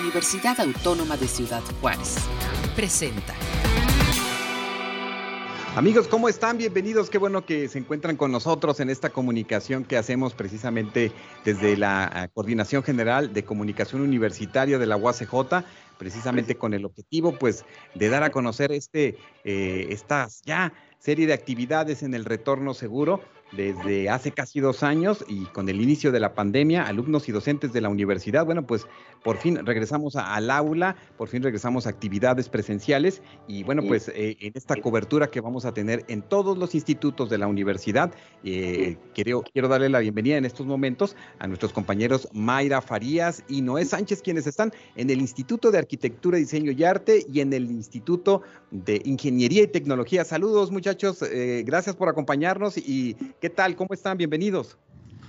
Universidad Autónoma de Ciudad Juárez. Presenta. Amigos, ¿cómo están? Bienvenidos. Qué bueno que se encuentran con nosotros en esta comunicación que hacemos precisamente desde la ah, Coordinación General de Comunicación Universitaria de la UACJ, precisamente con el objetivo, pues, de dar a conocer este, eh, estas ya serie de actividades en el retorno seguro desde hace casi dos años y con el inicio de la pandemia, alumnos y docentes de la universidad, bueno, pues por fin regresamos al aula, por fin regresamos a actividades presenciales y bueno, pues eh, en esta cobertura que vamos a tener en todos los institutos de la universidad, eh, quiero, quiero darle la bienvenida en estos momentos a nuestros compañeros Mayra Farías y Noé Sánchez, quienes están en el Instituto de Arquitectura, Diseño y Arte y en el Instituto de Ingeniería y Tecnología. Saludos muchachos, eh, gracias por acompañarnos y ¿Qué tal? ¿Cómo están? Bienvenidos.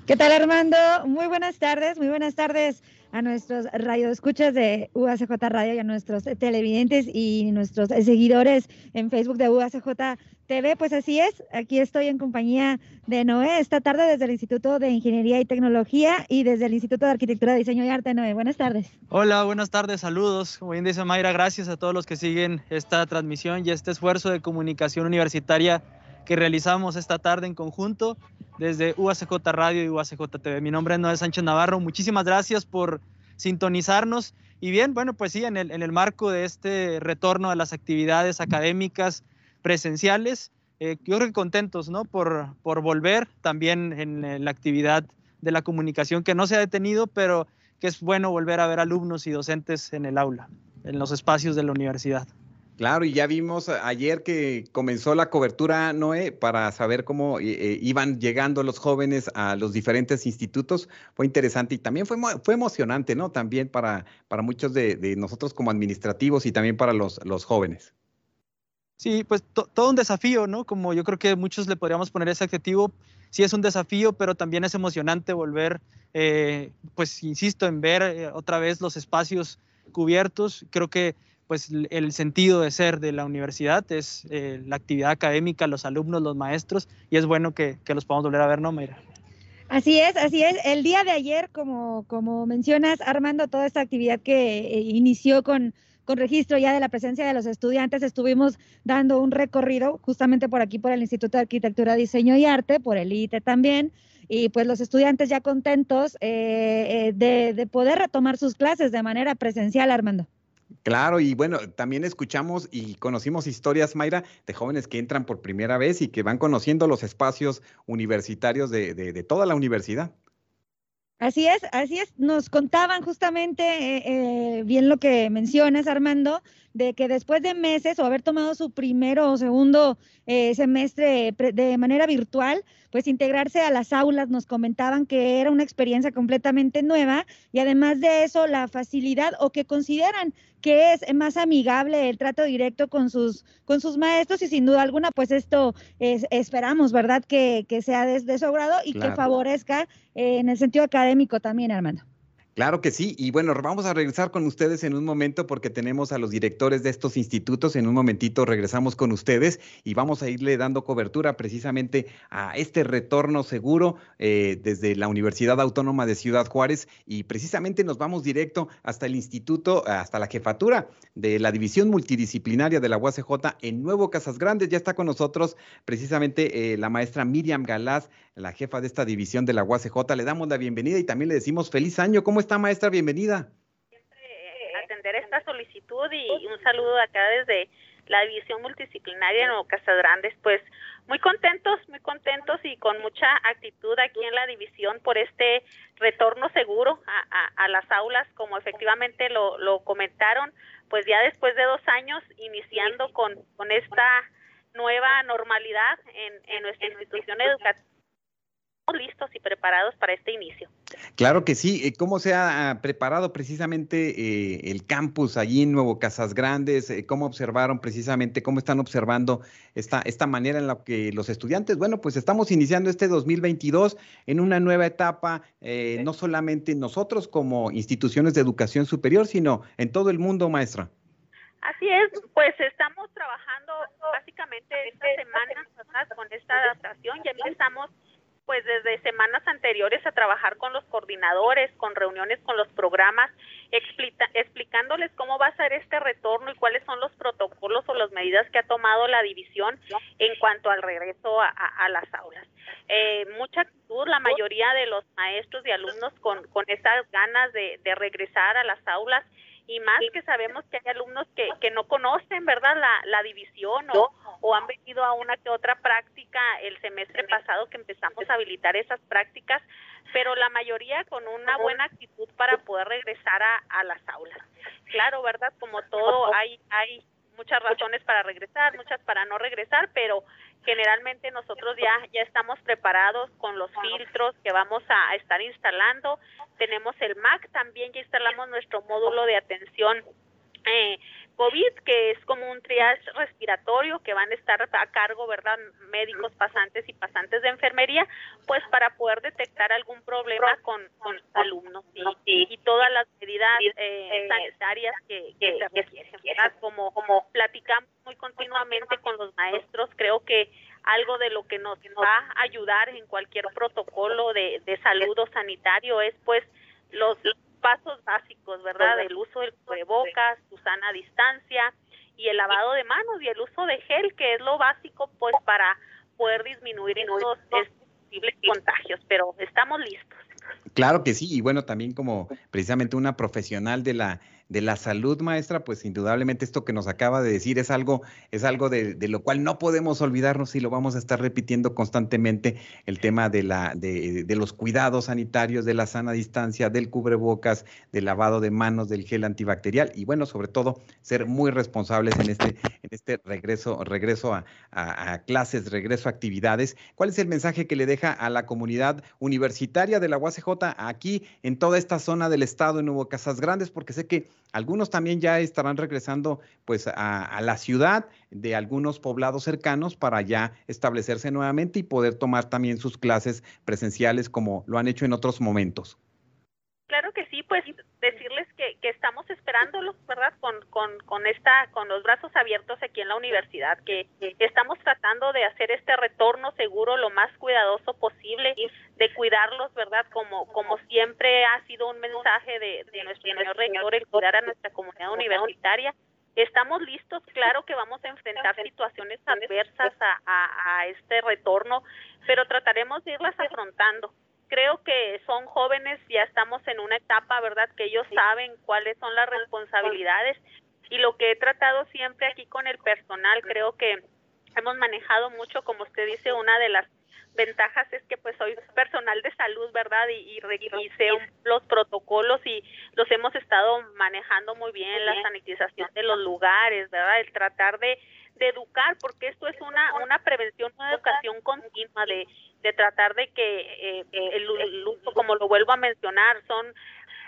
¿Qué tal, Armando? Muy buenas tardes, muy buenas tardes a nuestros radioescuchas de UACJ Radio y a nuestros televidentes y nuestros seguidores en Facebook de UACJ TV. Pues así es, aquí estoy en compañía de Noé esta tarde desde el Instituto de Ingeniería y Tecnología y desde el Instituto de Arquitectura, Diseño y Arte. Noé, buenas tardes. Hola, buenas tardes, saludos. Como bien dice Mayra, gracias a todos los que siguen esta transmisión y este esfuerzo de comunicación universitaria que realizamos esta tarde en conjunto desde UACJ Radio y UACJ TV. Mi nombre es Noé Sánchez Navarro. Muchísimas gracias por sintonizarnos. Y bien, bueno, pues sí, en el, marco de este retorno a las actividades académicas presenciales, eh, yo creo que contentos, ¿no? Por volver también en la actividad de la comunicación que no se ha detenido, pero que es bueno volver a ver alumnos y docentes en el aula, en los espacios de la universidad. Claro, y ya vimos ayer que comenzó la cobertura, Noé, para saber cómo eh, eh, iban llegando los jóvenes a los diferentes institutos. Fue interesante y también fue, fue emocionante, ¿no? También para, para muchos de, nosotros como administrativos y también para los, los jóvenes. Sí, pues todo un desafío, ¿no? Como yo creo que muchos le podríamos poner ese adjetivo. Sí es un desafío, pero también es emocionante volver, eh, pues insisto, en ver otra vez los espacios cubiertos. Creo que pues el sentido de ser de la universidad es eh, la actividad académica, los alumnos, los maestros, y es bueno que, los podamos volver a ver, ¿no, Mayra? Así es, así es. El día de ayer, como, como mencionas, Armando, toda esta actividad que eh, inició con, con registro ya de la presencia de los estudiantes, estuvimos dando un recorrido justamente por aquí, por el Instituto de Arquitectura, Diseño y Arte, por el ITE también, y pues los estudiantes ya contentos eh, de, de poder retomar sus clases de manera presencial, Armando. Claro, y bueno, también escuchamos y conocimos historias, Mayra, de jóvenes que entran por primera vez y que van conociendo los espacios universitarios de, toda la universidad. Así es, así es. Nos contaban justamente eh, eh, bien lo que mencionas, Armando, de que después de meses o haber tomado su primero o segundo eh, semestre de manera virtual, pues integrarse a las aulas nos comentaban que era una experiencia completamente nueva y además de eso la facilidad o que consideran que es más amigable el trato directo con sus, con sus maestros y sin duda alguna pues esto es, esperamos, ¿verdad? Que, sea de, su grado y que favorezca eh, en el sentido académico también, Armando. Claro que sí. Y bueno, vamos a regresar con ustedes en un momento porque tenemos a los directores de estos institutos. En un momentito regresamos con ustedes y vamos a irle dando cobertura precisamente a este retorno seguro eh, desde la Universidad Autónoma de Ciudad Juárez y precisamente nos vamos directo hasta el instituto, hasta la jefatura de la División Multidisciplinaria de la UACJ en Nuevo Casas Grandes. Ya está con nosotros precisamente eh, la maestra Miriam Galás, la jefa de esta división de la UACJ. Le damos la bienvenida y también le decimos feliz año. ¿Cómo está, maestra? Bienvenida. Siempre eh, atender esta solicitud y un saludo acá desde la División Multidisciplinaria en Casas Grandes, pues muy contentos, muy contentos y con mucha actitud aquí en la división por este retorno seguro a, las aulas, como efectivamente lo, lo, comentaron, pues ya después de dos años iniciando con, con esta nueva normalidad en, en nuestra institución educativa listos y preparados para este inicio. Claro que sí. Eh, ¿Cómo se ha ah, preparado precisamente eh, el campus allí en Nuevo Casas Grandes? Eh, ¿Cómo observaron precisamente, cómo están observando esta, esta manera en la que los estudiantes, bueno, pues estamos iniciando este 2022 en una nueva etapa, no solamente nosotros como instituciones de educación superior, sino en todo el mundo, maestra? Así es, pues estamos trabajando básicamente esta semana con esta adaptación, ya empezamos pues desde semanas anteriores a trabajar con los coordinadores, con reuniones con los programas, explicándoles cómo va a ser este retorno y cuáles son los protocolos o las medidas que ha tomado la división en cuanto al regreso a, las aulas. Eh, mucha actitud, la mayoría de los maestros y alumnos con, con esas ganas de, de regresar a las aulas y más que sabemos que hay alumnos que, que no conocen, ¿verdad?, la, la división o, o han venido a una que otra práctica el semestre pasado que empezamos a habilitar esas prácticas, pero la mayoría con una buena actitud para poder regresar a, a las aulas. Claro, ¿verdad? Como todo, hay, hay muchas razones para regresar, muchas para no regresar, pero generalmente nosotros ya ya estamos preparados con los filtros que vamos a, estar instalando. Tenemos el MAC, también ya instalamos nuestro módulo de atención eh, COVID, que es como un triage respiratorio que van a estar a cargo, ¿verdad? Médicos pasantes y pasantes de enfermería, pues para poder detectar algún problema con, con alumnos y, todas las medidas eh, sanitarias que, que se requieren. Como, como platicamos muy continuamente con los maestros, creo que algo de lo que nos va a ayudar en cualquier protocolo de salud o sanitario es pues los pasos básicos, ¿verdad? El uso del cubrebocas, su sana distancia y el lavado de manos y el uso de gel, que es lo básico, pues, para poder disminuir estos posibles contagios. Pero estamos listos. Claro que sí, y bueno, también como precisamente una profesional de la de la salud, maestra, pues indudablemente esto que nos acaba de decir es algo, es algo de, lo cual no podemos olvidarnos y lo vamos a estar repitiendo constantemente, el tema de, la, de, de los cuidados sanitarios, de la sana distancia, del cubrebocas, del lavado de manos, del gel antibacterial y bueno, sobre todo ser muy responsables en este, en este regreso, regreso a, a, a clases, regreso a actividades. ¿Cuál es el mensaje que le deja a la comunidad universitaria de la UACJ aquí en toda esta zona del estado de Nuevo Casas Grandes? Porque sé que algunos también ya estarán regresando pues a, a, la ciudad de algunos poblados cercanos para ya establecerse nuevamente y poder tomar también sus clases presenciales como lo han hecho en otros momentos. Claro que sí, pues decirles que, que estamos esperándolos, ¿verdad? Con, con, con, esta, con los brazos abiertos aquí en la universidad, que estamos tratando de hacer este retorno seguro lo más cuidadoso posible, de cuidarlos, ¿verdad? Como, como siempre ha sido un mensaje de, de nuestro señor rector, el cuidar a nuestra comunidad universitaria. Estamos listos, claro que vamos a enfrentar situaciones adversas a, a, a este retorno, pero trataremos de irlas afrontando creo que son jóvenes, ya estamos en una etapa, ¿verdad? Que ellos saben cuáles son las responsabilidades y lo que he tratado siempre aquí con el personal, creo que hemos manejado mucho, como usted dice, una de las ventajas es que pues soy personal de salud, ¿verdad? Y, y revisé los protocolos y los hemos estado manejando muy bien, la sanitización de los lugares, ¿verdad? El tratar de, de educar, porque esto es una, una prevención, una educación continua de, de tratar de que eh, el, el uso, como lo vuelvo a mencionar, son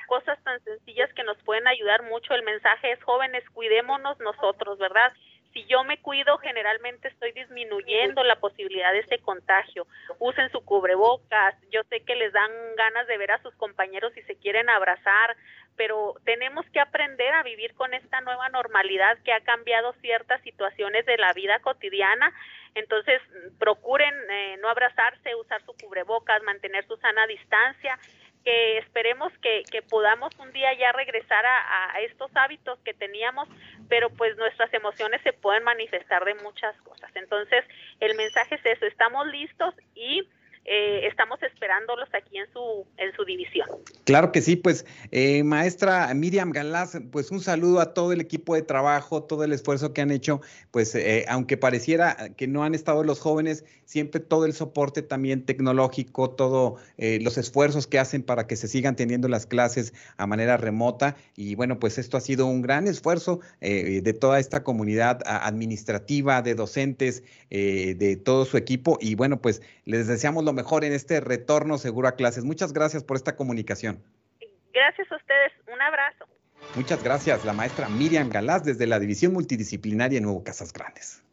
cosas tan sencillas que nos pueden ayudar mucho. El mensaje es jóvenes, cuidémonos nosotros, ¿verdad? Si yo me cuido, generalmente estoy disminuyendo la posibilidad de este contagio. Usen su cubrebocas. Yo sé que les dan ganas de ver a sus compañeros y se quieren abrazar, pero tenemos que aprender a vivir con esta nueva normalidad que ha cambiado ciertas situaciones de la vida cotidiana. Entonces, procuren eh, no abrazarse, usar su cubrebocas, mantener su sana distancia que esperemos que, podamos un día ya regresar a, a, estos hábitos que teníamos, pero pues nuestras emociones se pueden manifestar de muchas cosas. Entonces, el mensaje es eso, estamos listos y eh, estamos esperándolos aquí en su, en su división. Claro que sí, pues eh, maestra Miriam Galás, pues un saludo a todo el equipo de trabajo, todo el esfuerzo que han hecho, pues eh, aunque pareciera que no han estado los jóvenes, siempre todo el soporte también tecnológico, todos eh, los esfuerzos que hacen para que se sigan teniendo las clases a manera remota y bueno, pues esto ha sido un gran esfuerzo de toda esta comunidad administrativa, de docentes, de todo su equipo y bueno, pues les deseamos lo mejor en este retorno seguro a clases. Muchas gracias por esta comunicación. Gracias a ustedes. Un abrazo. Muchas gracias, la maestra Miriam Galás desde la División Multidisciplinaria Nuevo Casas Grandes.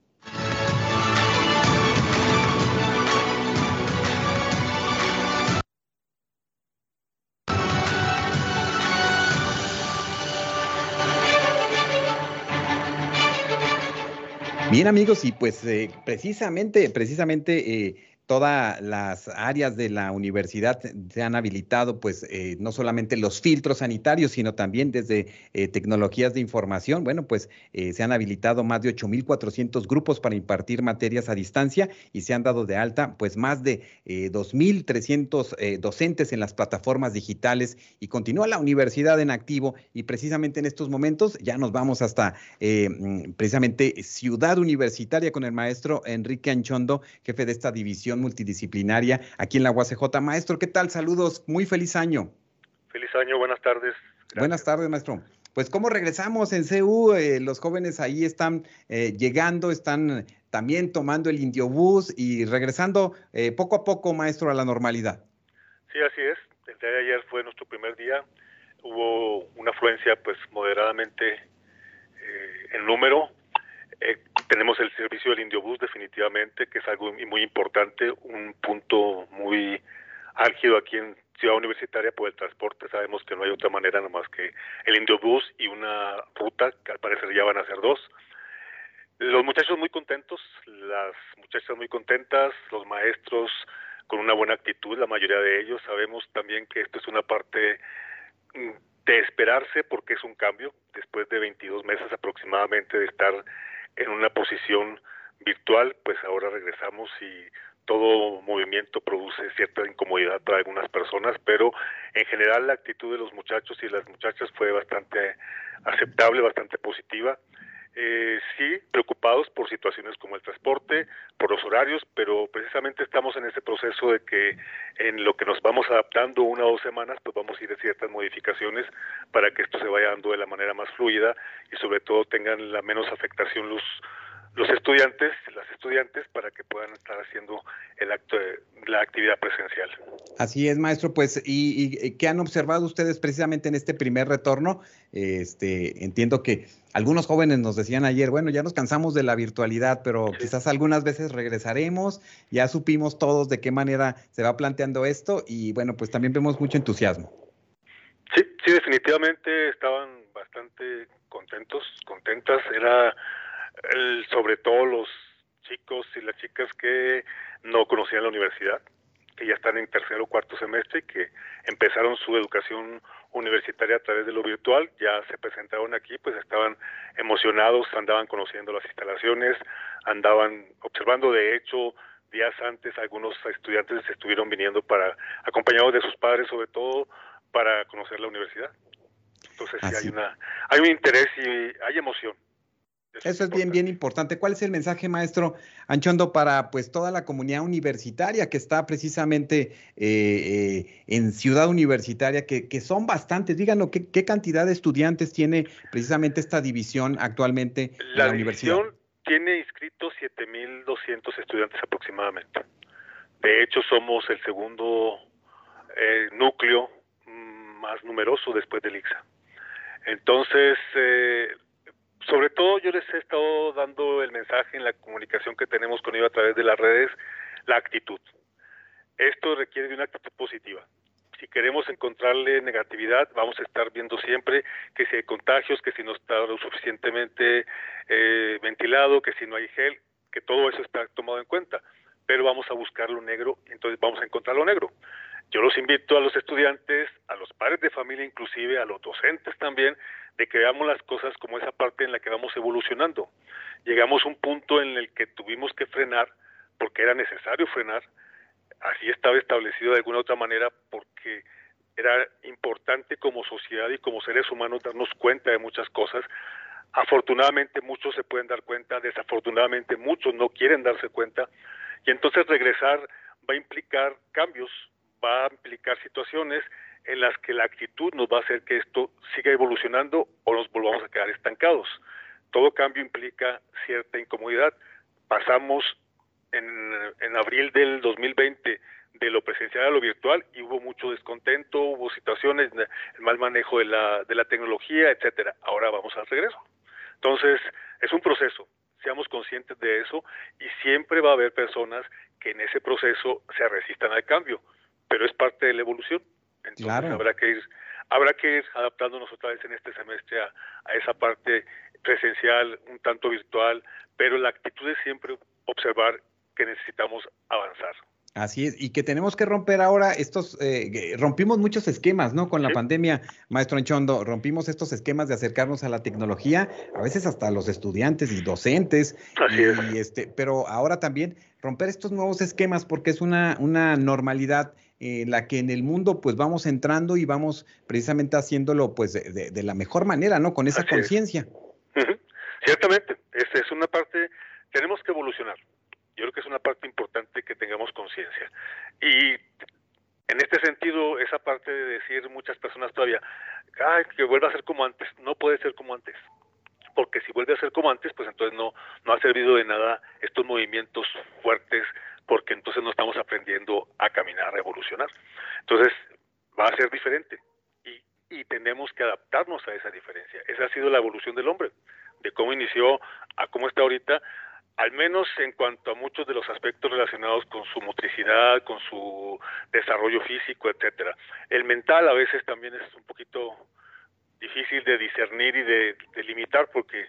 Bien amigos, y pues eh, precisamente, precisamente eh, todas las áreas de la universidad se han habilitado, pues eh, no solamente los filtros sanitarios, sino también desde eh, tecnologías de información. Bueno, pues eh, se han habilitado más de 8.400 grupos para impartir materias a distancia y se han dado de alta, pues más de 2.300 docentes en las plataformas digitales y continúa la universidad en activo y precisamente en estos momentos ya nos vamos hasta mm, precisamente Ciudad Universitaria con el maestro Enrique Anchondo, jefe de esta división multidisciplinaria aquí en la UACJ. Maestro, ¿qué tal? Saludos, muy feliz año. Feliz año, buenas tardes. Buenas tardes, maestro. Pues cómo regresamos en CU, eh, los jóvenes ahí están eh, llegando, están también tomando el Indiobús y regresando eh, poco a poco, maestro, a la normalidad. Sí, así es. El día de ayer fue nuestro primer día. Hubo una afluencia pues moderadamente en número, tenemos el servicio del Indiobús definitivamente, que es algo muy importante, un punto muy álgido aquí en Ciudad Universitaria por el transporte. Sabemos que no hay otra manera nomás que el Indiobús y una ruta, que al parecer ya van a ser dos. Los muchachos muy contentos, las muchachas muy contentas, los maestros con una buena actitud, la mayoría de ellos. Sabemos también que esto es una parte de esperarse porque es un cambio después de 22 meses aproximadamente de estar en una posición virtual, pues ahora regresamos y todo movimiento produce cierta incomodidad para algunas personas, pero en general la actitud de los muchachos y las muchachas fue bastante aceptable, bastante positiva. Eh, sí, preocupados por situaciones como el transporte, por los horarios, pero precisamente estamos en ese proceso de que en lo que nos vamos adaptando una o dos semanas, pues vamos a ir a ciertas modificaciones para que esto se vaya dando de la manera más fluida y sobre todo tengan la menos afectación los los estudiantes, las estudiantes, para que puedan estar haciendo el acto de la actividad presencial. Así es, maestro. Pues, ¿y, y qué han observado ustedes precisamente en este primer retorno? Este, entiendo que algunos jóvenes nos decían ayer, bueno, ya nos cansamos de la virtualidad, pero quizás algunas veces regresaremos. Ya supimos todos de qué manera se va planteando esto y bueno, pues también vemos mucho entusiasmo. Sí, sí, definitivamente estaban bastante contentos, contentas. Era sobre todo los chicos y las chicas que no conocían la universidad, que ya están en tercer o cuarto semestre y que empezaron su educación universitaria a través de lo virtual, ya se presentaron aquí, pues estaban emocionados, andaban conociendo las instalaciones, andaban observando, de hecho, días antes algunos estudiantes estuvieron viniendo para, acompañados de sus padres sobre todo, para conocer la universidad. Entonces sí hay una, hay un interés y hay emoción. Eso es bien, bien importante. ¿Cuál es el mensaje, maestro Anchondo, para pues toda la comunidad universitaria que está precisamente eh, eh, en Ciudad Universitaria, que, que son bastantes? Díganos, ¿qué, ¿qué, cantidad de estudiantes tiene precisamente esta división actualmente la, en la universidad? tiene inscritos 7.200 estudiantes aproximadamente. De hecho, somos el segundo eh, núcleo mm, más numeroso después del ICSA. Entonces, eh, sobre todo yo les he estado dando el mensaje en la comunicación que tenemos con ellos a través de las redes, la actitud. Esto requiere de una actitud positiva. Si queremos encontrarle negatividad, vamos a estar viendo siempre que si hay contagios, que si no está lo suficientemente eh, ventilado, que si no hay gel, que todo eso está tomado en cuenta. Pero vamos a buscar lo negro, entonces vamos a encontrar lo negro. Yo los invito a los estudiantes, a los padres de familia inclusive, a los docentes también, de que veamos las cosas como esa parte en la que vamos evolucionando. Llegamos a un punto en el que tuvimos que frenar, porque era necesario frenar, así estaba establecido de alguna otra manera, porque era importante como sociedad y como seres humanos darnos cuenta de muchas cosas. Afortunadamente muchos se pueden dar cuenta, desafortunadamente muchos no quieren darse cuenta, y entonces regresar va a implicar cambios, va a implicar situaciones en las que la actitud nos va a hacer que esto siga evolucionando o nos volvamos a quedar estancados. Todo cambio implica cierta incomodidad. Pasamos en, en abril del 2020 de lo presencial a lo virtual y hubo mucho descontento, hubo situaciones, el mal manejo de la, de la tecnología, etcétera. Ahora vamos al regreso. Entonces, es un proceso, seamos conscientes de eso y siempre va a haber personas que en ese proceso se resistan al cambio, pero es parte de la evolución. Entonces habrá que ir habrá que ir adaptándonos otra vez en este semestre a, a, esa parte presencial, un tanto virtual, pero la actitud es siempre observar que necesitamos avanzar. Así es, y que tenemos que romper ahora estos, eh, rompimos muchos esquemas, ¿no? Con la pandemia, maestro Enchondo, rompimos estos esquemas de acercarnos a la tecnología, a veces hasta los estudiantes y docentes, Así es. y este, pero ahora también romper estos nuevos esquemas porque es una, una normalidad en la que en el mundo pues vamos entrando y vamos precisamente haciéndolo pues de, de- de la mejor manera, ¿no? Con esa es. conciencia. Ciertamente, es, es una parte, tenemos que evolucionar. Yo creo que es una parte importante que tengamos conciencia. Y en este sentido, esa parte de decir muchas personas todavía, ay, que vuelva a ser como antes, no puede ser como antes. Porque si vuelve a ser como antes, pues entonces no, no ha servido de nada estos movimientos fuertes, porque entonces no estamos aprendiendo a caminar, a evolucionar. Entonces, va a ser diferente. Y, y tenemos que adaptarnos a esa diferencia. Esa ha sido la evolución del hombre, de cómo inició a cómo está ahorita, al menos en cuanto a muchos de los aspectos relacionados con su motricidad, con su desarrollo físico, etcétera. El mental a veces también es un poquito difícil de discernir y de, de limitar porque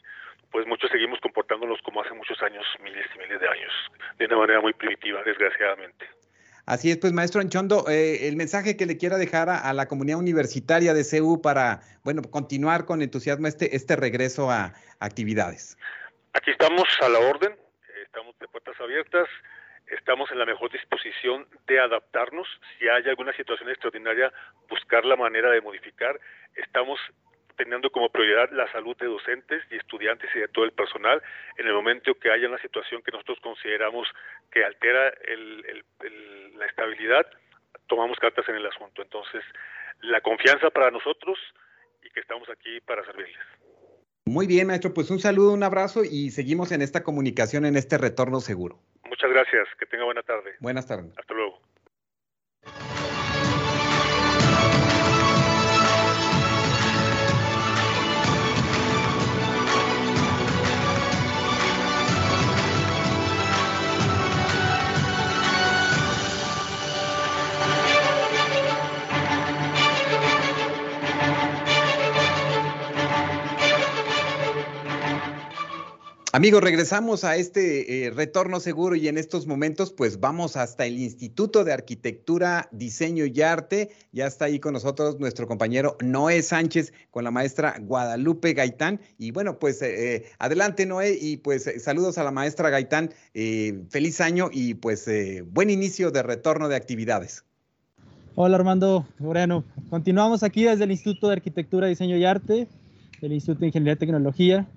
pues muchos seguimos comportándonos como hace muchos años, miles y miles de años, de una manera muy primitiva, desgraciadamente. Así es, pues maestro Anchondo, eh, el mensaje que le quiera dejar a, a la comunidad universitaria de CEU para, bueno, continuar con entusiasmo este, este regreso a actividades. Aquí estamos a la orden, estamos de puertas abiertas, estamos en la mejor disposición de adaptarnos. Si hay alguna situación extraordinaria, buscar la manera de modificar. Estamos teniendo como prioridad la salud de docentes y estudiantes y de todo el personal. En el momento que haya una situación que nosotros consideramos que altera el, el, el, la estabilidad, tomamos cartas en el asunto. Entonces, la confianza para nosotros y que estamos aquí para servirles. Muy bien, maestro, pues un saludo, un abrazo y seguimos en esta comunicación, en este retorno seguro. Muchas gracias, que tenga buena tarde. Buenas tardes. Hasta luego. Amigos, regresamos a este eh, retorno seguro y en estos momentos pues vamos hasta el Instituto de Arquitectura, Diseño y Arte. Ya está ahí con nosotros nuestro compañero Noé Sánchez con la maestra Guadalupe Gaitán. Y bueno, pues eh, eh, adelante Noé y pues saludos a la maestra Gaitán. Feliz año y pues buen inicio de retorno de actividades. Hola Armando Moreno. Continuamos aquí desde el Instituto de Arquitectura, Diseño y Arte, el Instituto de Ingeniería y Tecnología.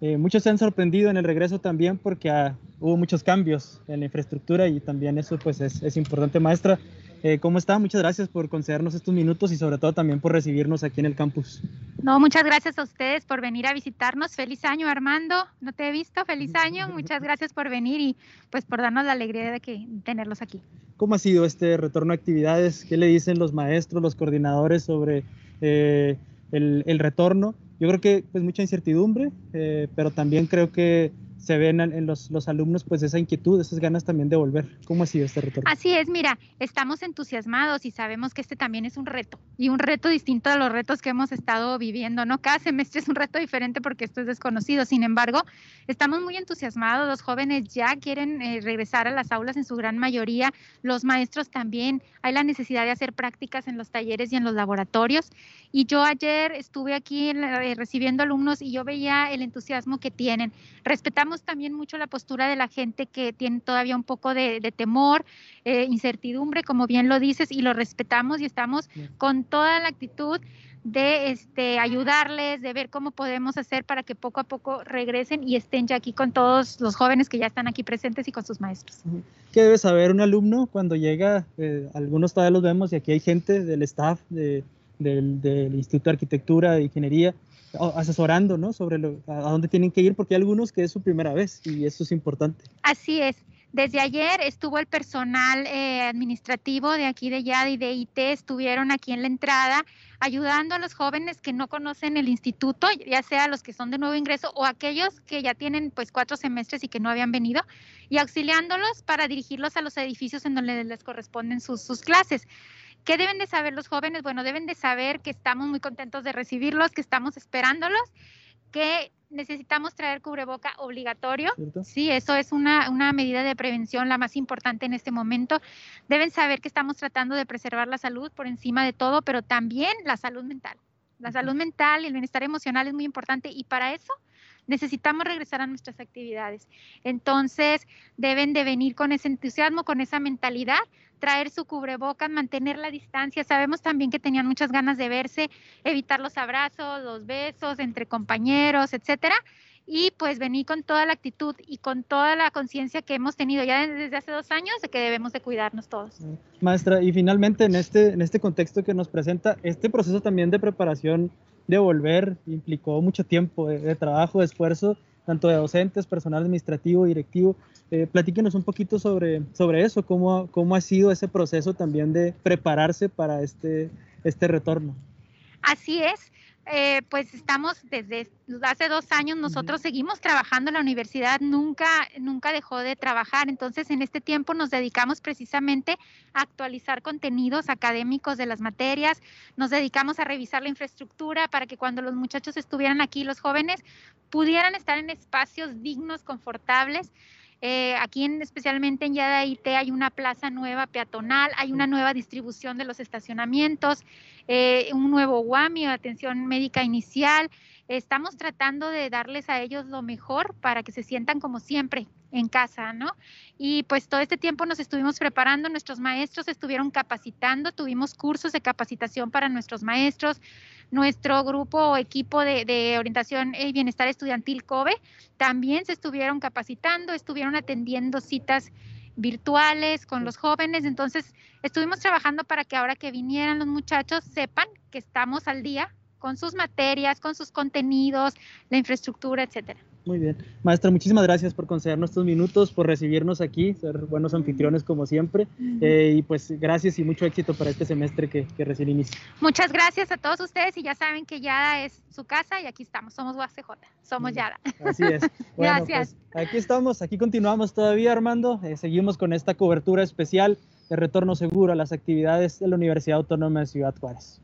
Eh, muchos se han sorprendido en el regreso también porque ah, hubo muchos cambios en la infraestructura y también eso pues es, es importante. Maestra, eh, ¿cómo está? Muchas gracias por concedernos estos minutos y sobre todo también por recibirnos aquí en el campus. No, muchas gracias a ustedes por venir a visitarnos. Feliz año, Armando. No te he visto. Feliz año. Muchas gracias por venir y pues por darnos la alegría de que tenerlos aquí. ¿Cómo ha sido este retorno a actividades? ¿Qué le dicen los maestros, los coordinadores sobre eh, el, el, retorno? Yo creo que pues mucha incertidumbre, eh, pero también creo que se ven en los, los, alumnos pues esa inquietud, esas ganas también de volver. ¿Cómo ha sido este retorno? Así es, mira, estamos entusiasmados y sabemos que este también es un reto y un reto distinto a los retos que hemos estado viviendo, ¿no? Cada semestre es un reto diferente porque esto es desconocido. Sin embargo, estamos muy entusiasmados, los jóvenes ya quieren eh, regresar a las aulas en su gran mayoría, los maestros también, hay la necesidad de hacer prácticas en los talleres y en los laboratorios. Y yo ayer estuve aquí eh, recibiendo alumnos y yo veía el entusiasmo que tienen. Respetamos también mucho la postura de la gente que tiene todavía un poco de, de temor, eh, incertidumbre, como bien lo dices, y lo respetamos y estamos con toda la actitud de este, ayudarles, de ver cómo podemos hacer para que poco a poco regresen y estén ya aquí con todos los jóvenes que ya están aquí presentes y con sus maestros. ¿Qué debe saber un alumno cuando llega? Eh, algunos todavía los vemos y aquí hay gente del staff de, del, del Instituto de Arquitectura e Ingeniería asesorando ¿no? sobre lo, a dónde tienen que ir porque hay algunos que es su primera vez y eso es importante. Así es. Desde ayer estuvo el personal eh, administrativo de aquí de YAD y de IT, estuvieron aquí en la entrada ayudando a los jóvenes que no conocen el instituto, ya sea los que son de nuevo ingreso o aquellos que ya tienen pues cuatro semestres y que no habían venido, y auxiliándolos para dirigirlos a los edificios en donde les corresponden sus, sus clases. ¿Qué deben de saber los jóvenes? Bueno, deben de saber que estamos muy contentos de recibirlos, que estamos esperándolos que necesitamos traer cubreboca obligatorio. Sí, eso es una, una, medida de prevención la más importante en este momento. Deben saber que estamos tratando de preservar la salud por encima de todo, pero también la salud mental. La salud mental y el bienestar emocional es muy importante y para eso necesitamos regresar a nuestras actividades. Entonces, deben de venir con ese entusiasmo, con esa mentalidad, traer su cubrebocas, mantener la distancia. Sabemos también que tenían muchas ganas de verse, evitar los abrazos, los besos entre compañeros, etcétera. Y pues venir con toda la actitud y con toda la conciencia que hemos tenido ya desde hace dos años de que debemos de cuidarnos todos. Maestra, y finalmente en este, en este contexto que nos presenta, este proceso también de preparación de volver implicó mucho tiempo de, trabajo, de esfuerzo, tanto de docentes, personal administrativo, directivo. Eh, platíquenos un poquito sobre, sobre eso, cómo, cómo ha sido ese proceso también de prepararse para este, este retorno. Así es. Eh, pues estamos desde hace dos años, nosotros seguimos trabajando, la universidad nunca, nunca dejó de trabajar, entonces en este tiempo nos dedicamos precisamente a actualizar contenidos académicos de las materias, nos dedicamos a revisar la infraestructura para que cuando los muchachos estuvieran aquí, los jóvenes, pudieran estar en espacios dignos, confortables. Eh, aquí en, especialmente en Yadaite hay una plaza nueva peatonal, hay una nueva distribución de los estacionamientos, eh, un nuevo WAMI o atención médica inicial. Estamos tratando de darles a ellos lo mejor para que se sientan como siempre en casa, ¿no? Y pues todo este tiempo nos estuvimos preparando, nuestros maestros estuvieron capacitando, tuvimos cursos de capacitación para nuestros maestros, nuestro grupo o equipo de, orientación y bienestar estudiantil COBE también se estuvieron capacitando, estuvieron atendiendo citas virtuales con los jóvenes, entonces estuvimos trabajando para que ahora que vinieran los muchachos sepan que estamos al día con sus materias, con sus contenidos, la infraestructura, etcétera. Muy bien. Maestra, muchísimas gracias por concedernos estos minutos, por recibirnos aquí, ser buenos anfitriones como siempre. Eh, y pues gracias y mucho éxito para este semestre que, recién inicia. Muchas gracias a todos ustedes y ya saben que Yada es su casa y aquí estamos, somos UACJ, somos Yada. Así es. gracias. Pues, aquí estamos, aquí continuamos todavía, Armando. Eh, seguimos con esta cobertura especial de retorno seguro a las actividades de la Universidad Autónoma de Ciudad Juárez.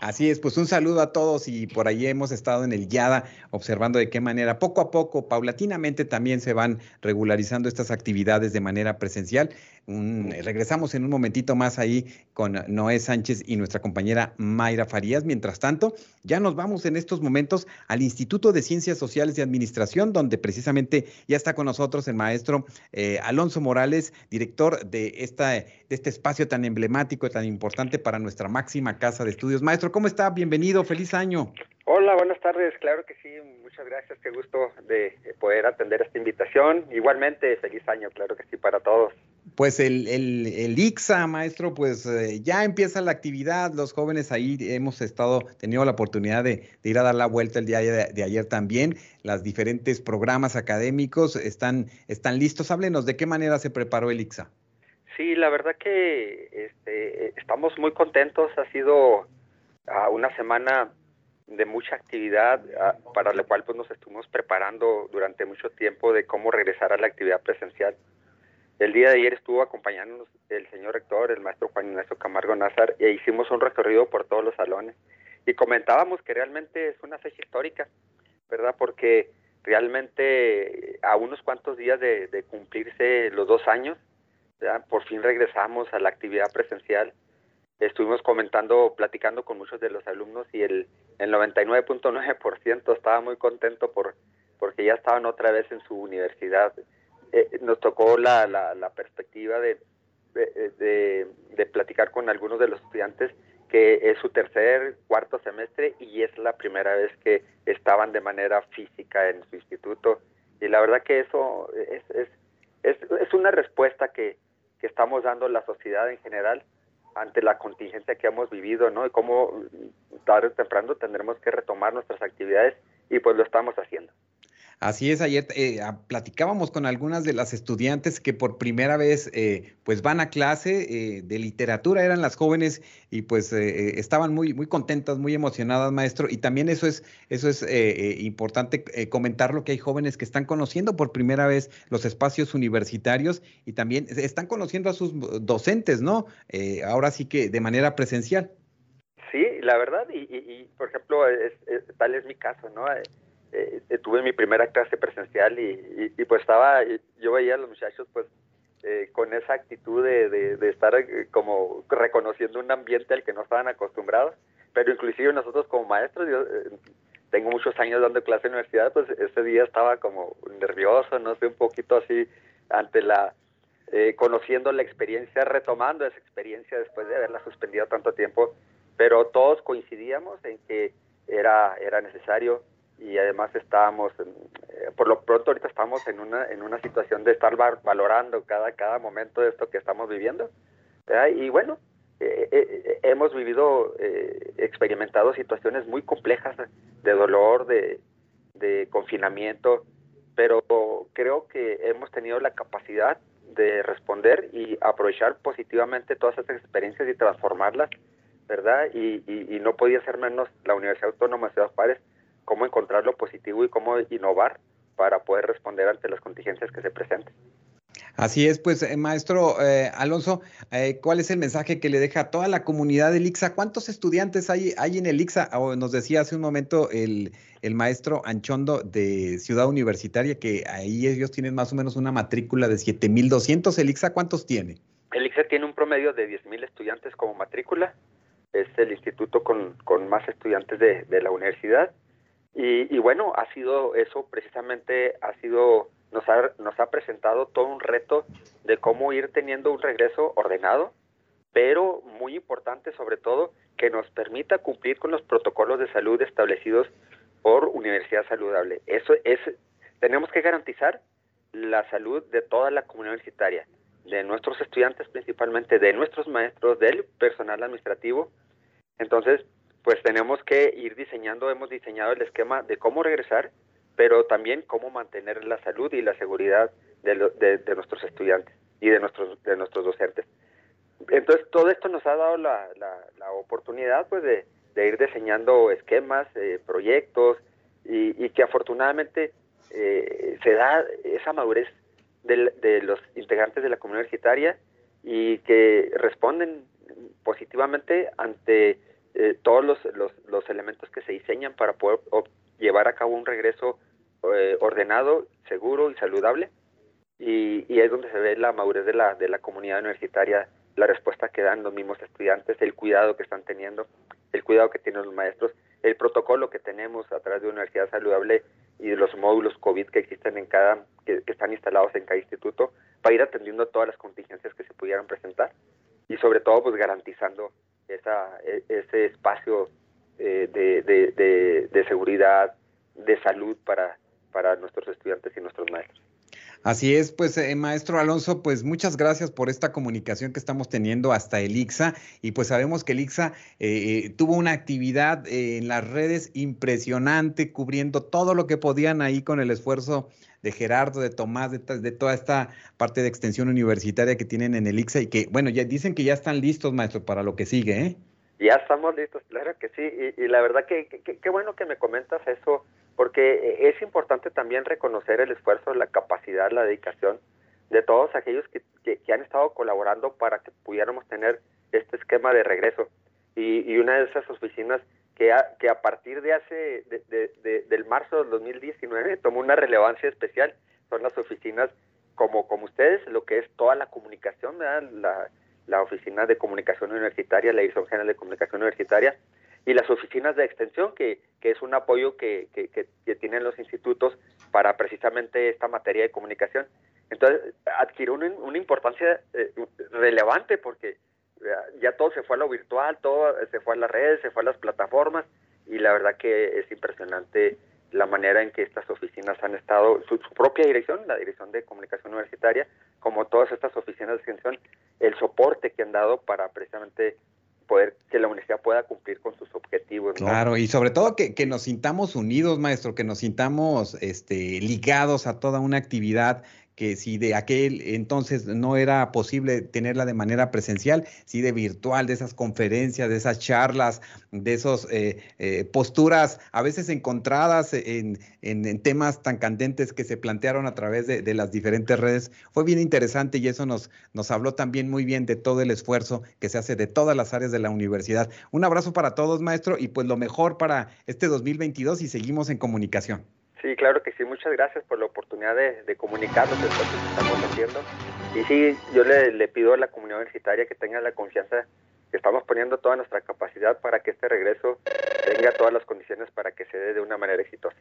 Así es, pues un saludo a todos y por ahí hemos estado en el YADA observando de qué manera poco a poco, paulatinamente también se van regularizando estas actividades de manera presencial regresamos en un momentito más ahí con Noé Sánchez y nuestra compañera Mayra Farías. Mientras tanto, ya nos vamos en estos momentos al Instituto de Ciencias Sociales y Administración, donde precisamente ya está con nosotros el maestro eh, Alonso Morales, director de, esta, de este espacio tan emblemático, tan importante para nuestra máxima casa de estudios. Maestro, ¿cómo está? Bienvenido, feliz año. Hola, buenas tardes. Claro que sí, muchas gracias. Qué gusto de poder atender esta invitación. Igualmente, feliz año, claro que sí, para todos. Pues el, el, el IXA, maestro, pues eh, ya empieza la actividad. Los jóvenes ahí hemos estado, tenido la oportunidad de, ir a dar la vuelta el día de, ayer también. Los diferentes programas académicos están, están listos. Háblenos de qué manera se preparó el IXA. Sí, la verdad que este, estamos muy contentos. Ha sido ah, una semana de mucha actividad ah, para la cual pues nos estuvimos preparando durante mucho tiempo de cómo regresar a la actividad presencial. El día de ayer estuvo acompañándonos el señor rector, el maestro Juan Ignacio Camargo Nazar, e hicimos un recorrido por todos los salones. Y comentábamos que realmente es una fecha histórica, ¿verdad? Porque realmente a unos cuantos días de, cumplirse los dos años, por fin regresamos a la actividad presencial. Estuvimos comentando, platicando con muchos de los alumnos y el, el 99.9% estaba muy contento por porque ya estaban otra vez en su universidad eh, nos tocó la, la, perspectiva de, platicar con algunos de los estudiantes que es su tercer, cuarto semestre y es la primera vez que estaban de manera física en su instituto. Y la verdad que eso es, es, es, es una respuesta que, que estamos dando la sociedad en general ante la contingencia que hemos vivido, ¿no? Y cómo tarde o temprano tendremos que retomar nuestras actividades y pues lo estamos haciendo. Así es, ayer eh, platicábamos con algunas de las estudiantes que por primera vez eh, pues van a clase eh, de literatura, eran las jóvenes y pues estaban muy, muy contentas, muy emocionadas, maestro. Y también eso es, eso es importante comentarlo, que hay jóvenes que están conociendo por primera vez los espacios universitarios y también están conociendo a sus docentes, ¿no? ahora sí que de manera presencial. Sí, la verdad, y, por ejemplo, tal es mi caso, ¿no? Eh, tuve mi primera clase presencial y, y, pues estaba, yo veía a los muchachos pues eh, con esa actitud de, de, estar eh, como reconociendo un ambiente al que no estaban acostumbrados, pero inclusive nosotros como maestros, yo tengo muchos años dando clase en universidad, pues ese día estaba como nervioso, no sé, un poquito así ante la, conociendo la experiencia, retomando esa experiencia después de haberla suspendido tanto tiempo, pero todos coincidíamos en que era, era necesario y además estábamos, eh, por lo pronto ahorita estamos en una, en una situación de estar valorando cada, cada momento de esto que estamos viviendo. Y bueno, eh, eh, hemos vivido, experimentado situaciones muy complejas de dolor, de, de confinamiento, pero creo que hemos tenido la capacidad de responder y aprovechar positivamente todas estas experiencias y transformarlas, ¿verdad? Y, y, y no podía ser menos la Universidad Autónoma de Ciudad Juárez cómo encontrar lo positivo y cómo innovar para poder responder ante las contingencias que se presenten. Así es, pues eh, maestro eh, Alonso, eh, ¿cuál es el mensaje que le deja a toda la comunidad del IXA? ¿Cuántos estudiantes hay, hay en el IXA? nos decía hace un momento el, el, maestro Anchondo de Ciudad Universitaria que ahí ellos tienen más o menos una matrícula de 7.200. ¿El IXA cuántos tiene? El IXA tiene un promedio de 10.000 estudiantes como matrícula. Es el instituto con, con más estudiantes de, de la universidad y, bueno, ha sido eso precisamente, ha sido, nos ha, nos ha presentado todo un reto de cómo ir teniendo un regreso ordenado, pero muy importante sobre todo que nos permita cumplir con los protocolos de salud establecidos por Universidad Saludable. Eso es, tenemos que garantizar la salud de toda la comunidad universitaria, de nuestros estudiantes principalmente, de nuestros maestros, del personal administrativo. Entonces, pues tenemos que ir diseñando, hemos diseñado el esquema de cómo regresar, pero también cómo mantener la salud y la seguridad de, de, nuestros estudiantes y de nuestros, de nuestros docentes. Entonces, todo esto nos ha dado la, la, oportunidad pues, de, ir diseñando esquemas, eh, proyectos, y, que afortunadamente eh, se da esa madurez de, de los integrantes de la comunidad universitaria y que responden positivamente ante eh, todos los, los, elementos que se diseñan para poder llevar a cabo un regreso eh, ordenado, seguro y saludable. Y, es donde se ve la madurez de la, de la comunidad universitaria, la respuesta que dan los mismos estudiantes, el cuidado que están teniendo, el cuidado que tienen los maestros, el protocolo que tenemos a través de Universidad Saludable y de los módulos COVID que existen en cada, que, que están instalados en cada instituto, para ir atendiendo todas las contingencias que se pudieran presentar y sobre todo pues garantizando esa, e, ese espacio eh, de, de, de, seguridad, de salud para, para nuestros estudiantes y nuestros maestros. Así es, pues eh, maestro Alonso, pues muchas gracias por esta comunicación que estamos teniendo hasta el IXA y pues sabemos que el IXA eh, tuvo una actividad en las redes impresionante, cubriendo todo lo que podían ahí con el esfuerzo de Gerardo, de Tomás, de, toda esta parte de extensión universitaria que tienen en el IXA y que, bueno, ya dicen que ya están listos, maestro, para lo que sigue, ¿eh? Ya estamos listos, claro que sí, y, la verdad que qué bueno que me comentas eso, porque es importante también reconocer el esfuerzo, la capacidad, la dedicación de todos aquellos que, que, han estado colaborando para que pudiéramos tener este esquema de regreso. Y, y una de esas oficinas que a, que a partir de hace de, del marzo del 2019 tomó una relevancia especial son las oficinas como como ustedes lo que es toda la comunicación la, la oficina de comunicación universitaria la dirección general de comunicación universitaria y las oficinas de extensión que, que es un apoyo que, que, que, tienen los institutos para precisamente esta materia de comunicación. Entonces adquirió una, una importancia eh, relevante porque ya todo se fue a lo virtual, todo se fue a las redes, se fue a las plataformas y la verdad que es impresionante la manera en que estas oficinas han estado, su, propia dirección, la Dirección de Comunicación Universitaria, como todas estas oficinas de extensión, el soporte que han dado para precisamente poder que la universidad pueda cumplir con sus objetivos. Claro, y sobre todo que, que, nos sintamos unidos, maestro, que nos sintamos este, ligados a toda una actividad que si de aquel entonces no era posible tenerla de manera presencial, si de virtual, de esas conferencias, de esas charlas, de esas eh, eh, posturas a veces encontradas en, en, temas tan candentes que se plantearon a través de, de, las diferentes redes, fue bien interesante y eso nos, nos habló también muy bien de todo el esfuerzo que se hace de todas las áreas de la universidad. Un abrazo para todos, maestro, y pues lo mejor para este 2022 y seguimos en comunicación. Claro que sí, muchas gracias por la oportunidad de, de comunicar lo que estamos haciendo. Y sí, yo le, le pido a la comunidad universitaria que tenga la confianza que estamos poniendo toda nuestra capacidad para que este regreso tenga todas las condiciones para que se dé de una manera exitosa.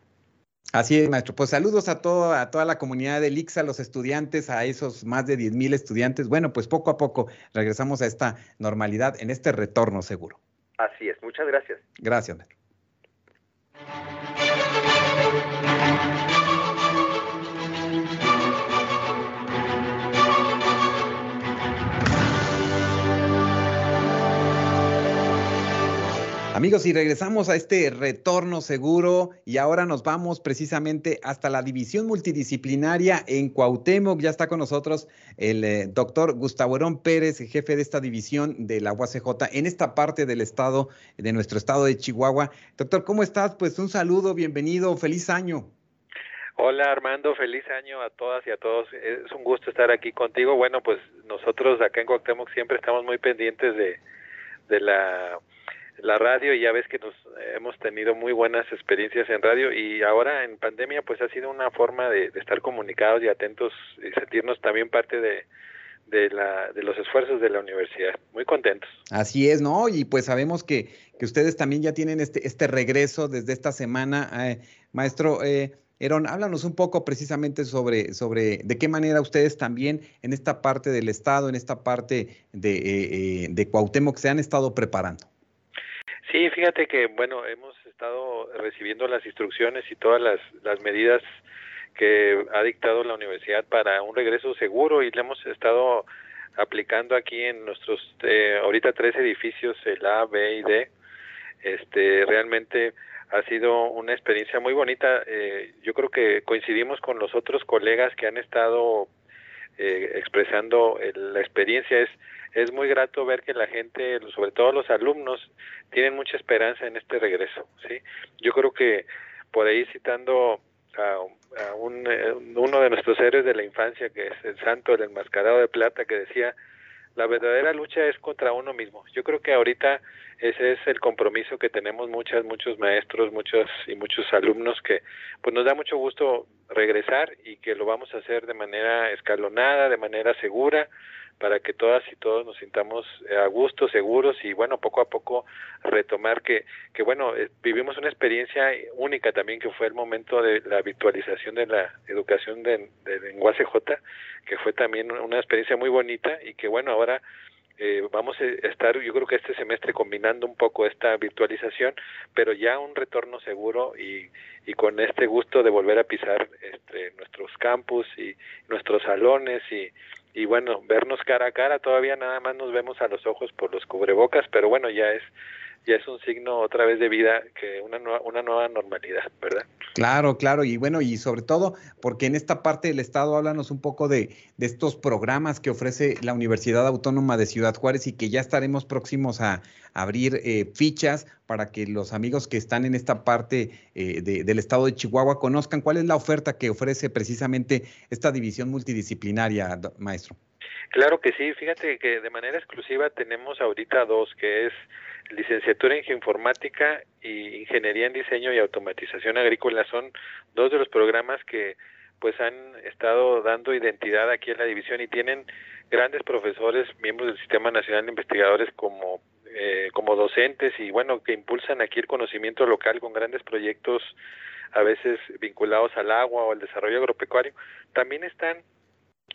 Así es, maestro. Pues saludos a, todo, a toda la comunidad de IXA, a los estudiantes, a esos más de 10 mil estudiantes. Bueno, pues poco a poco regresamos a esta normalidad, en este retorno seguro. Así es, muchas gracias. Gracias, maestro. Amigos, y regresamos a este retorno seguro y ahora nos vamos precisamente hasta la división multidisciplinaria en Cuauhtémoc. Ya está con nosotros el eh, doctor Gustavo Herón Pérez, jefe de esta división de la UACJ en esta parte del estado, de nuestro estado de Chihuahua. Doctor, ¿cómo estás? Pues un saludo, bienvenido, feliz año. Hola Armando, feliz año a todas y a todos. Es un gusto estar aquí contigo. Bueno, pues nosotros acá en Cuauhtémoc siempre estamos muy pendientes de, de la la radio y ya ves que nos hemos tenido muy buenas experiencias en radio y ahora en pandemia pues ha sido una forma de, estar comunicados y atentos y sentirnos también parte de, de, la, de los esfuerzos de la universidad. Muy contentos. Así es, ¿no? Y pues sabemos que, que ustedes también ya tienen este, este regreso desde esta semana. Eh, maestro, eh, Eron, háblanos un poco precisamente sobre, sobre de qué manera ustedes también en esta parte del Estado, en esta parte de, eh, de Cuauhtémoc se han estado preparando. Sí, fíjate que, bueno, hemos estado recibiendo las instrucciones y todas las, las medidas que ha dictado la universidad para un regreso seguro y le hemos estado aplicando aquí en nuestros eh, ahorita tres edificios, el A, B y D. Este, realmente ha sido una experiencia muy bonita. Eh, yo creo que coincidimos con los otros colegas que han estado eh, expresando la experiencia. Es es muy grato ver que la gente, sobre todo los alumnos, tienen mucha esperanza en este regreso. ¿sí? Yo creo que por ahí citando a, un, eh, uno de nuestros héroes de la infancia, que es el santo, el enmascarado de plata, que decía, la verdadera lucha es contra uno mismo. Yo creo que ahorita ese es el compromiso que tenemos muchas, muchos maestros, muchos y muchos alumnos que pues nos da mucho gusto regresar y que lo vamos a hacer de manera escalonada, de manera segura, para que todas y todos nos sintamos eh, a gusto, seguros y bueno, poco a poco retomar que, que bueno, eh, vivimos una experiencia única también que fue el momento de la virtualización de la educación de, de lenguaje J, que fue también una experiencia muy bonita y que bueno, ahora eh, vamos a estar, yo creo que este semestre combinando un poco esta virtualización, pero ya un retorno seguro y, y con este gusto de volver a pisar este, nuestros campus y nuestros salones y, y bueno, vernos cara a cara, todavía nada más nos vemos a los ojos por los cubrebocas, pero bueno, ya es ya es un signo otra vez de vida, que una nueva, una nueva normalidad, ¿verdad? Claro, claro, y bueno, y sobre todo porque en esta parte del Estado háblanos un poco de, de estos programas que ofrece la Universidad Autónoma de Ciudad Juárez y que ya estaremos próximos a abrir eh, fichas para que los amigos que están en esta parte eh, del Estado de Chihuahua conozcan cuál es la oferta que ofrece precisamente esta división multidisciplinaria, maestro. Claro que sí, fíjate que de manera exclusiva tenemos ahorita dos, que es licenciatura en geoinformática y ingeniería en diseño y automatización agrícola. Son dos de los programas que pues han estado dando identidad aquí en la división y tienen grandes profesores, miembros del Sistema Nacional de Investigadores como eh, como docentes y bueno que impulsan aquí el conocimiento local con grandes proyectos a veces vinculados al agua o al desarrollo agropecuario. También están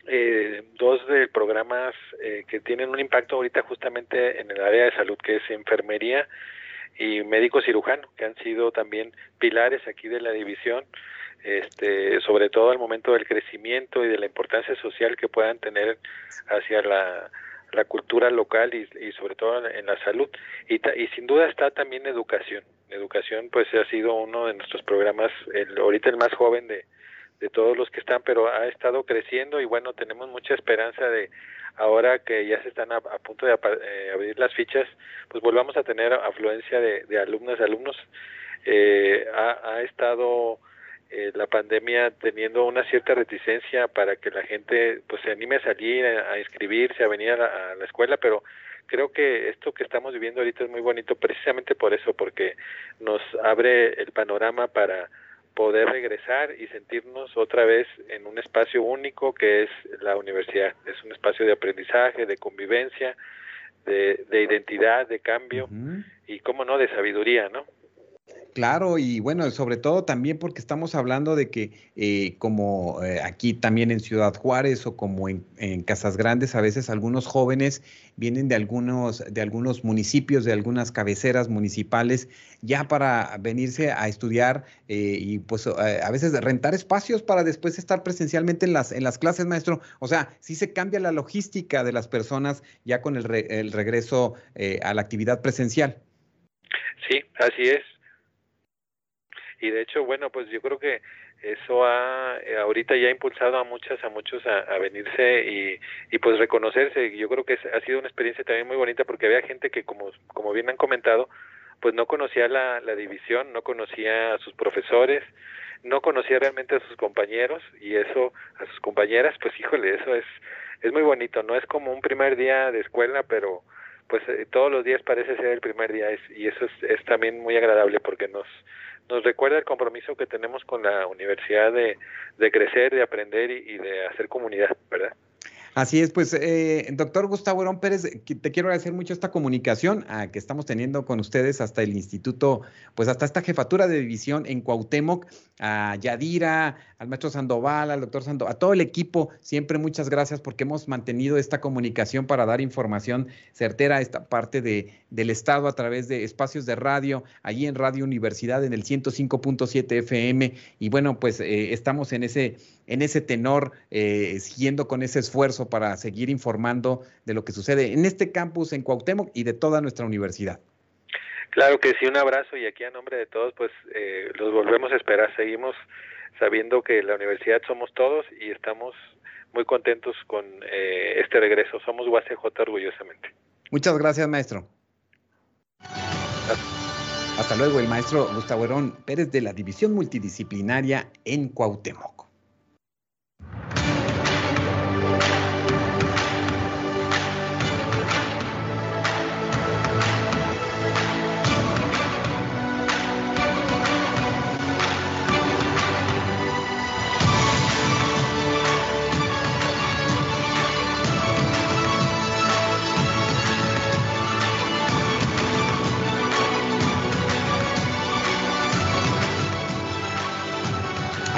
eh, dos de programas eh, que tienen un impacto ahorita justamente en el área de salud, que es enfermería y médico cirujano, que han sido también pilares aquí de la división, este, sobre todo al momento del crecimiento y de la importancia social que puedan tener hacia la, la cultura local y, y, sobre todo en la salud. Y, y sin duda está también educación. Educación pues ha sido uno de nuestros programas, el, ahorita el más joven de, de todos los que están, pero ha estado creciendo y bueno, tenemos mucha esperanza de ahora que ya se están a, punto de eh, abrir las fichas, pues volvamos a tener afluencia de, alumnas y alumnos. Eh, ha, ha, estado eh, la pandemia teniendo una cierta reticencia para que la gente pues se anime a salir, a, inscribirse, a venir a la, a la escuela, pero creo que esto que estamos viviendo ahorita es muy bonito precisamente por eso, porque nos abre el panorama para poder regresar y sentirnos otra vez en un espacio único que es la universidad. Es un espacio de aprendizaje, de convivencia, de, identidad, de cambio y, cómo no, de sabiduría, ¿no? Claro, y bueno, sobre todo también porque estamos hablando de que eh, como eh, aquí también en Ciudad Juárez o como en, Casas Grandes, a veces algunos jóvenes vienen de algunos, de algunos municipios, de algunas cabeceras municipales, ya para venirse a estudiar eh, y pues a veces rentar espacios para después estar presencialmente en las, en las clases, maestro. O sea, sí se cambia la logística de las personas ya con el, el regreso a la actividad presencial. Sí, así es y de hecho bueno pues yo creo que eso ha eh, ahorita ya ha impulsado a muchas a muchos a, venirse y, y pues reconocerse. Yo creo que ha sido una experiencia también muy bonita porque había gente que como como bien han comentado pues no conocía la, la división no conocía a sus profesores no conocía realmente a sus compañeros y eso a sus compañeras pues híjole eso es es muy bonito. No es como un primer día de escuela pero pues eh, todos los días parece ser el primer día y eso es, es también muy agradable porque nos nos recuerda el compromiso que tenemos con la universidad de, de crecer, de aprender y, y de hacer comunidad, ¿verdad? Así es, pues, eh, doctor Gustavo Herón Pérez, te quiero agradecer mucho esta comunicación ah, que estamos teniendo con ustedes hasta el instituto, pues hasta esta jefatura de división en Cuauhtémoc, a Yadira, al maestro Sandoval, al doctor Sandoval, a todo el equipo, siempre muchas gracias porque hemos mantenido esta comunicación para dar información certera a esta parte de, del Estado a través de espacios de radio, allí en Radio Universidad en el 105.7 FM, y bueno, pues eh, estamos en ese, en ese tenor, eh, siguiendo con ese esfuerzo para seguir informando de lo que sucede en este campus en Cuauhtémoc y de toda nuestra universidad. Claro que sí, un abrazo y aquí a nombre de todos, pues eh, los volvemos a esperar. Seguimos sabiendo que la universidad somos todos y estamos muy contentos con eh, este regreso. Somos UACJ orgullosamente. Muchas gracias, maestro. Hasta luego, el maestro Gustavo Herón Pérez de la División Multidisciplinaria en Cuauhtémoc.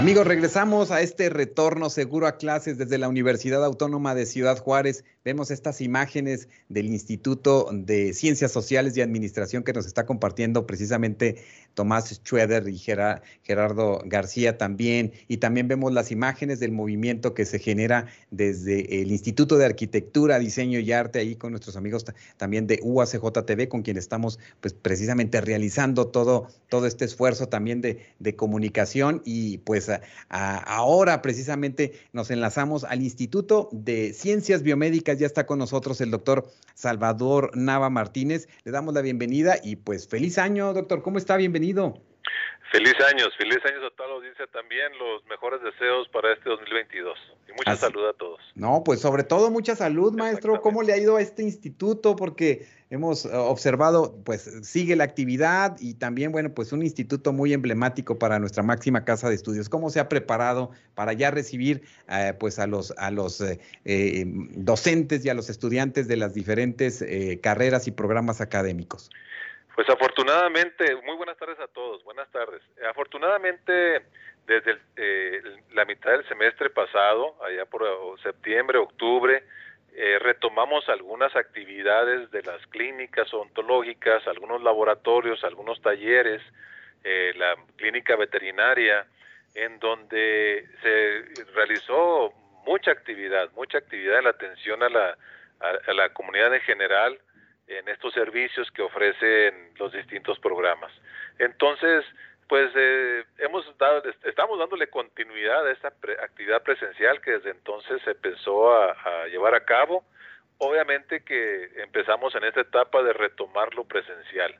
Amigos, regresamos a este retorno seguro a clases desde la Universidad Autónoma de Ciudad Juárez. Vemos estas imágenes del Instituto de Ciencias Sociales y Administración que nos está compartiendo precisamente Tomás Schroeder y Gerardo García también. Y también vemos las imágenes del movimiento que se genera desde el Instituto de Arquitectura, Diseño y Arte, ahí con nuestros amigos también de UACJTV, con quien estamos pues precisamente realizando todo, todo este esfuerzo también de, de comunicación. Y pues ahora precisamente nos enlazamos al Instituto de Ciencias Biomédicas. Ya está con nosotros el doctor Salvador Nava Martínez. Le damos la bienvenida y pues feliz año, doctor. ¿Cómo está? Bienvenido. Feliz años, feliz años a toda la audiencia también, los mejores deseos para este 2022 y mucha salud a todos. No, pues sobre todo mucha salud, maestro. ¿Cómo le ha ido a este instituto? Porque hemos eh, observado, pues sigue la actividad y también, bueno, pues un instituto muy emblemático para nuestra máxima casa de estudios. ¿Cómo se ha preparado para ya recibir, eh, pues a los a los eh, docentes y a los estudiantes de las diferentes carreras y programas académicos? Pues afortunadamente, muy buenas tardes a todos, buenas tardes. Afortunadamente, desde eh, la mitad del semestre pasado, allá por septiembre, octubre, eh, retomamos algunas actividades de las clínicas ontológicas, algunos laboratorios, algunos talleres, eh, la clínica veterinaria, en donde se realizó mucha actividad, mucha actividad en la atención a la, a la comunidad en general, en estos servicios que ofrecen los distintos programas. Entonces, pues eh, hemos dado, estamos dándole continuidad a esta actividad presencial que desde entonces se empezó a, llevar a cabo. Obviamente que empezamos en esta etapa de retomar lo presencial.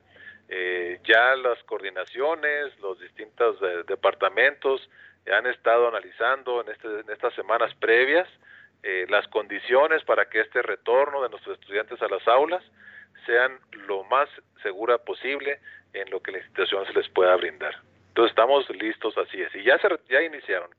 Eh, ya las coordinaciones, los distintos eh, departamentos han estado analizando en, este, en estas semanas previas las condiciones para que este retorno de nuestros estudiantes a las aulas sean lo más segura posible en lo que la institución se les pueda brindar. Entonces estamos listos, así es. Y ya, se, ya iniciaron.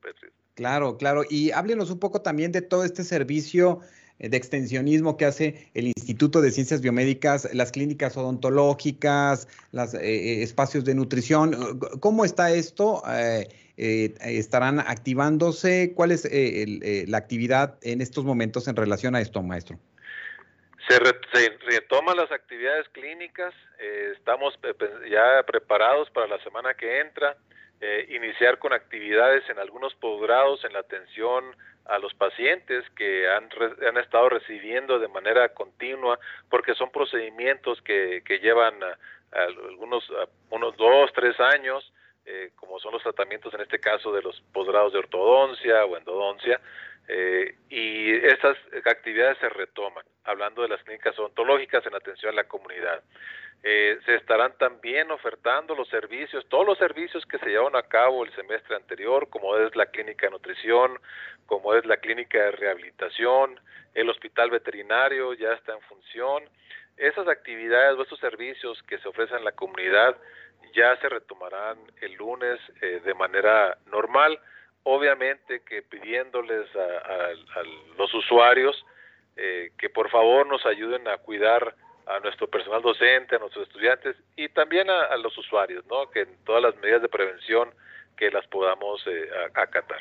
Claro, claro. Y háblenos un poco también de todo este servicio eh, de extensionismo que hace el Instituto de Ciencias Biomédicas, las clínicas odontológicas, los espacios de nutrición. ¿Cómo está esto? ¿Estarán activándose? ¿Cuál es la actividad en estos momentos en relación a esto, maestro? Se, retoman las actividades clínicas, eh, estamos ya preparados para la semana que entra, eh, iniciar con actividades en algunos posgrados en la atención a los pacientes que han, han estado recibiendo de manera continua, porque son procedimientos que, que llevan algunos unos dos, tres años, eh, como son los tratamientos en este caso de los posgrados de ortodoncia o endodoncia, eh, y estas actividades se retoman, hablando de las clínicas odontológicas en atención a la comunidad. Eh, se estarán también ofertando los servicios, todos los servicios que se llevaron a cabo el semestre anterior, como es la clínica de nutrición, como es la clínica de rehabilitación, el hospital veterinario ya está en función. Esas actividades o esos servicios que se ofrecen en la comunidad ya se retomarán el lunes eh, de manera normal obviamente que pidiéndoles a, los usuarios eh, que por favor nos ayuden a cuidar a nuestro personal docente, a nuestros estudiantes y también a, los usuarios, ¿no? Que en todas las medidas de prevención que las podamos eh, acatar.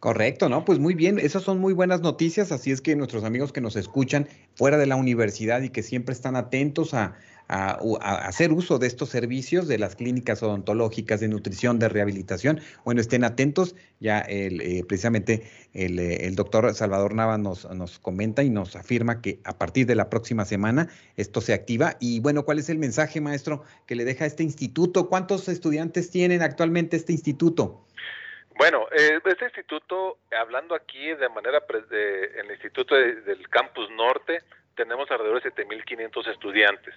Correcto, ¿no? Pues muy bien, esas son muy buenas noticias, así es que nuestros amigos que nos escuchan fuera de la universidad y que siempre están atentos a, a, hacer uso de estos servicios de las clínicas odontológicas de nutrición, de rehabilitación. Bueno, estén atentos. Ya el, eh, precisamente el, eh, el, doctor Salvador Nava nos, nos comenta y nos afirma que a partir de la próxima semana esto se activa. Y bueno, ¿cuál es el mensaje, maestro, que le deja este instituto? ¿Cuántos estudiantes tienen actualmente este instituto? Bueno, eh, este instituto, hablando aquí de manera, de, en el instituto del campus norte, tenemos alrededor de 7.500 estudiantes.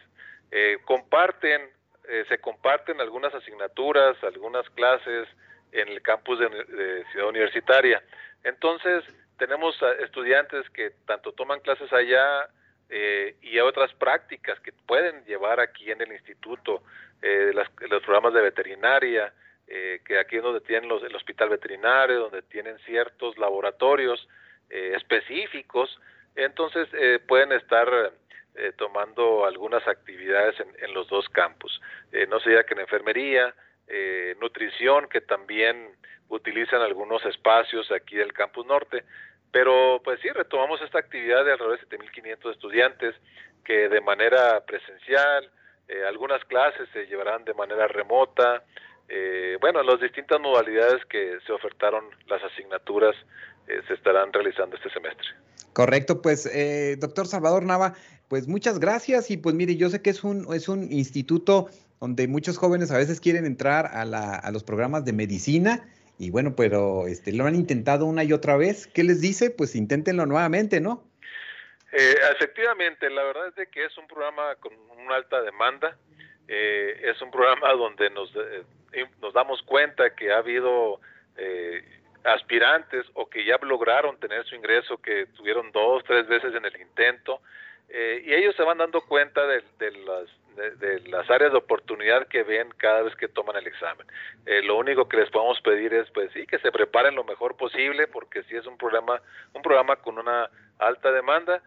Eh, comparten, eh, se comparten algunas asignaturas, algunas clases en el campus de, Ciudad Universitaria. Entonces, tenemos estudiantes que tanto toman clases allá eh, y otras prácticas que pueden llevar aquí en el instituto, los programas de veterinaria, que aquí es donde tienen los, el hospital veterinario, donde tienen ciertos laboratorios específicos, entonces pueden estar eh, tomando algunas actividades en, los dos campos. Eh, no sé ya que en enfermería, eh, nutrición, que también utilizan algunos espacios aquí del campus norte. Pero pues sí, retomamos esta actividad de alrededor de 7.500 estudiantes que de manera presencial, algunas clases se llevarán de manera remota, bueno, las distintas modalidades que se ofertaron las asignaturas se estarán realizando este semestre. Correcto, pues doctor Salvador Nava, pues muchas gracias y pues mire, yo sé que es un, es un instituto donde muchos jóvenes a veces quieren entrar a, la, a los programas de medicina y bueno, pero este, lo han intentado una y otra vez. ¿Qué les dice? Pues inténtenlo nuevamente, ¿no? Eh, efectivamente, la verdad es de que es un programa con una alta demanda, eh, es un programa donde nos, eh, nos damos cuenta que ha habido aspirantes o que ya lograron tener su ingreso, que tuvieron dos, tres veces en el intento, eh, y ellos se van dando cuenta de, las, de, las áreas de oportunidad que ven cada vez que toman el examen. Eh, lo único que les podemos pedir es, pues sí, que se preparen lo mejor posible, porque sí es un programa, un programa con una alta demanda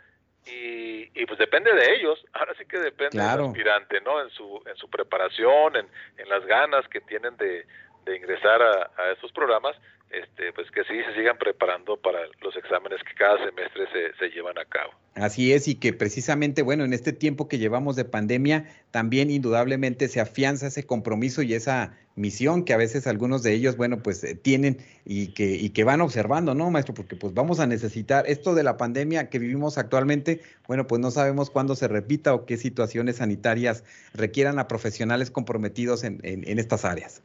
y, y pues depende de ellos. Ahora sí que depende del aspirante, ¿no? En su, en su preparación, en, en las ganas que tienen de, de ingresar a, a esos programas este, pues que sí se sigan preparando para los exámenes que cada semestre se, se, llevan a cabo. Así es, y que precisamente, bueno, en este tiempo que llevamos de pandemia, también indudablemente se afianza ese compromiso y esa misión que a veces algunos de ellos, bueno, pues eh, tienen y que, y que van observando, ¿no, maestro? Porque pues vamos a necesitar esto de la pandemia que vivimos actualmente, bueno, pues no sabemos cuándo se repita o qué situaciones sanitarias requieran a profesionales comprometidos en, en, en estas áreas.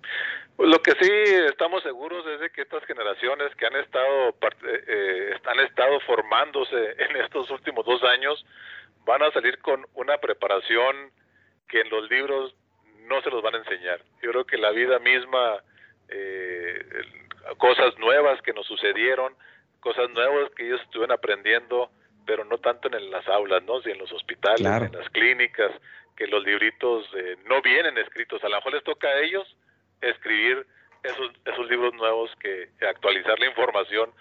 Pues lo que sí estamos seguros es de que estas generaciones que han estado eh, eh, han estado formándose en estos últimos dos años van a salir con una preparación que en los libros no se los van a enseñar. Yo creo que la vida misma, eh, cosas nuevas que nos sucedieron, cosas nuevas que ellos estuvieron aprendiendo, pero no tanto en las aulas, ¿no? Si en los hospitales, en las clínicas, que los libritos no vienen escritos. A lo mejor les toca a ellos escribir esos, esos libros nuevos que actualizar la información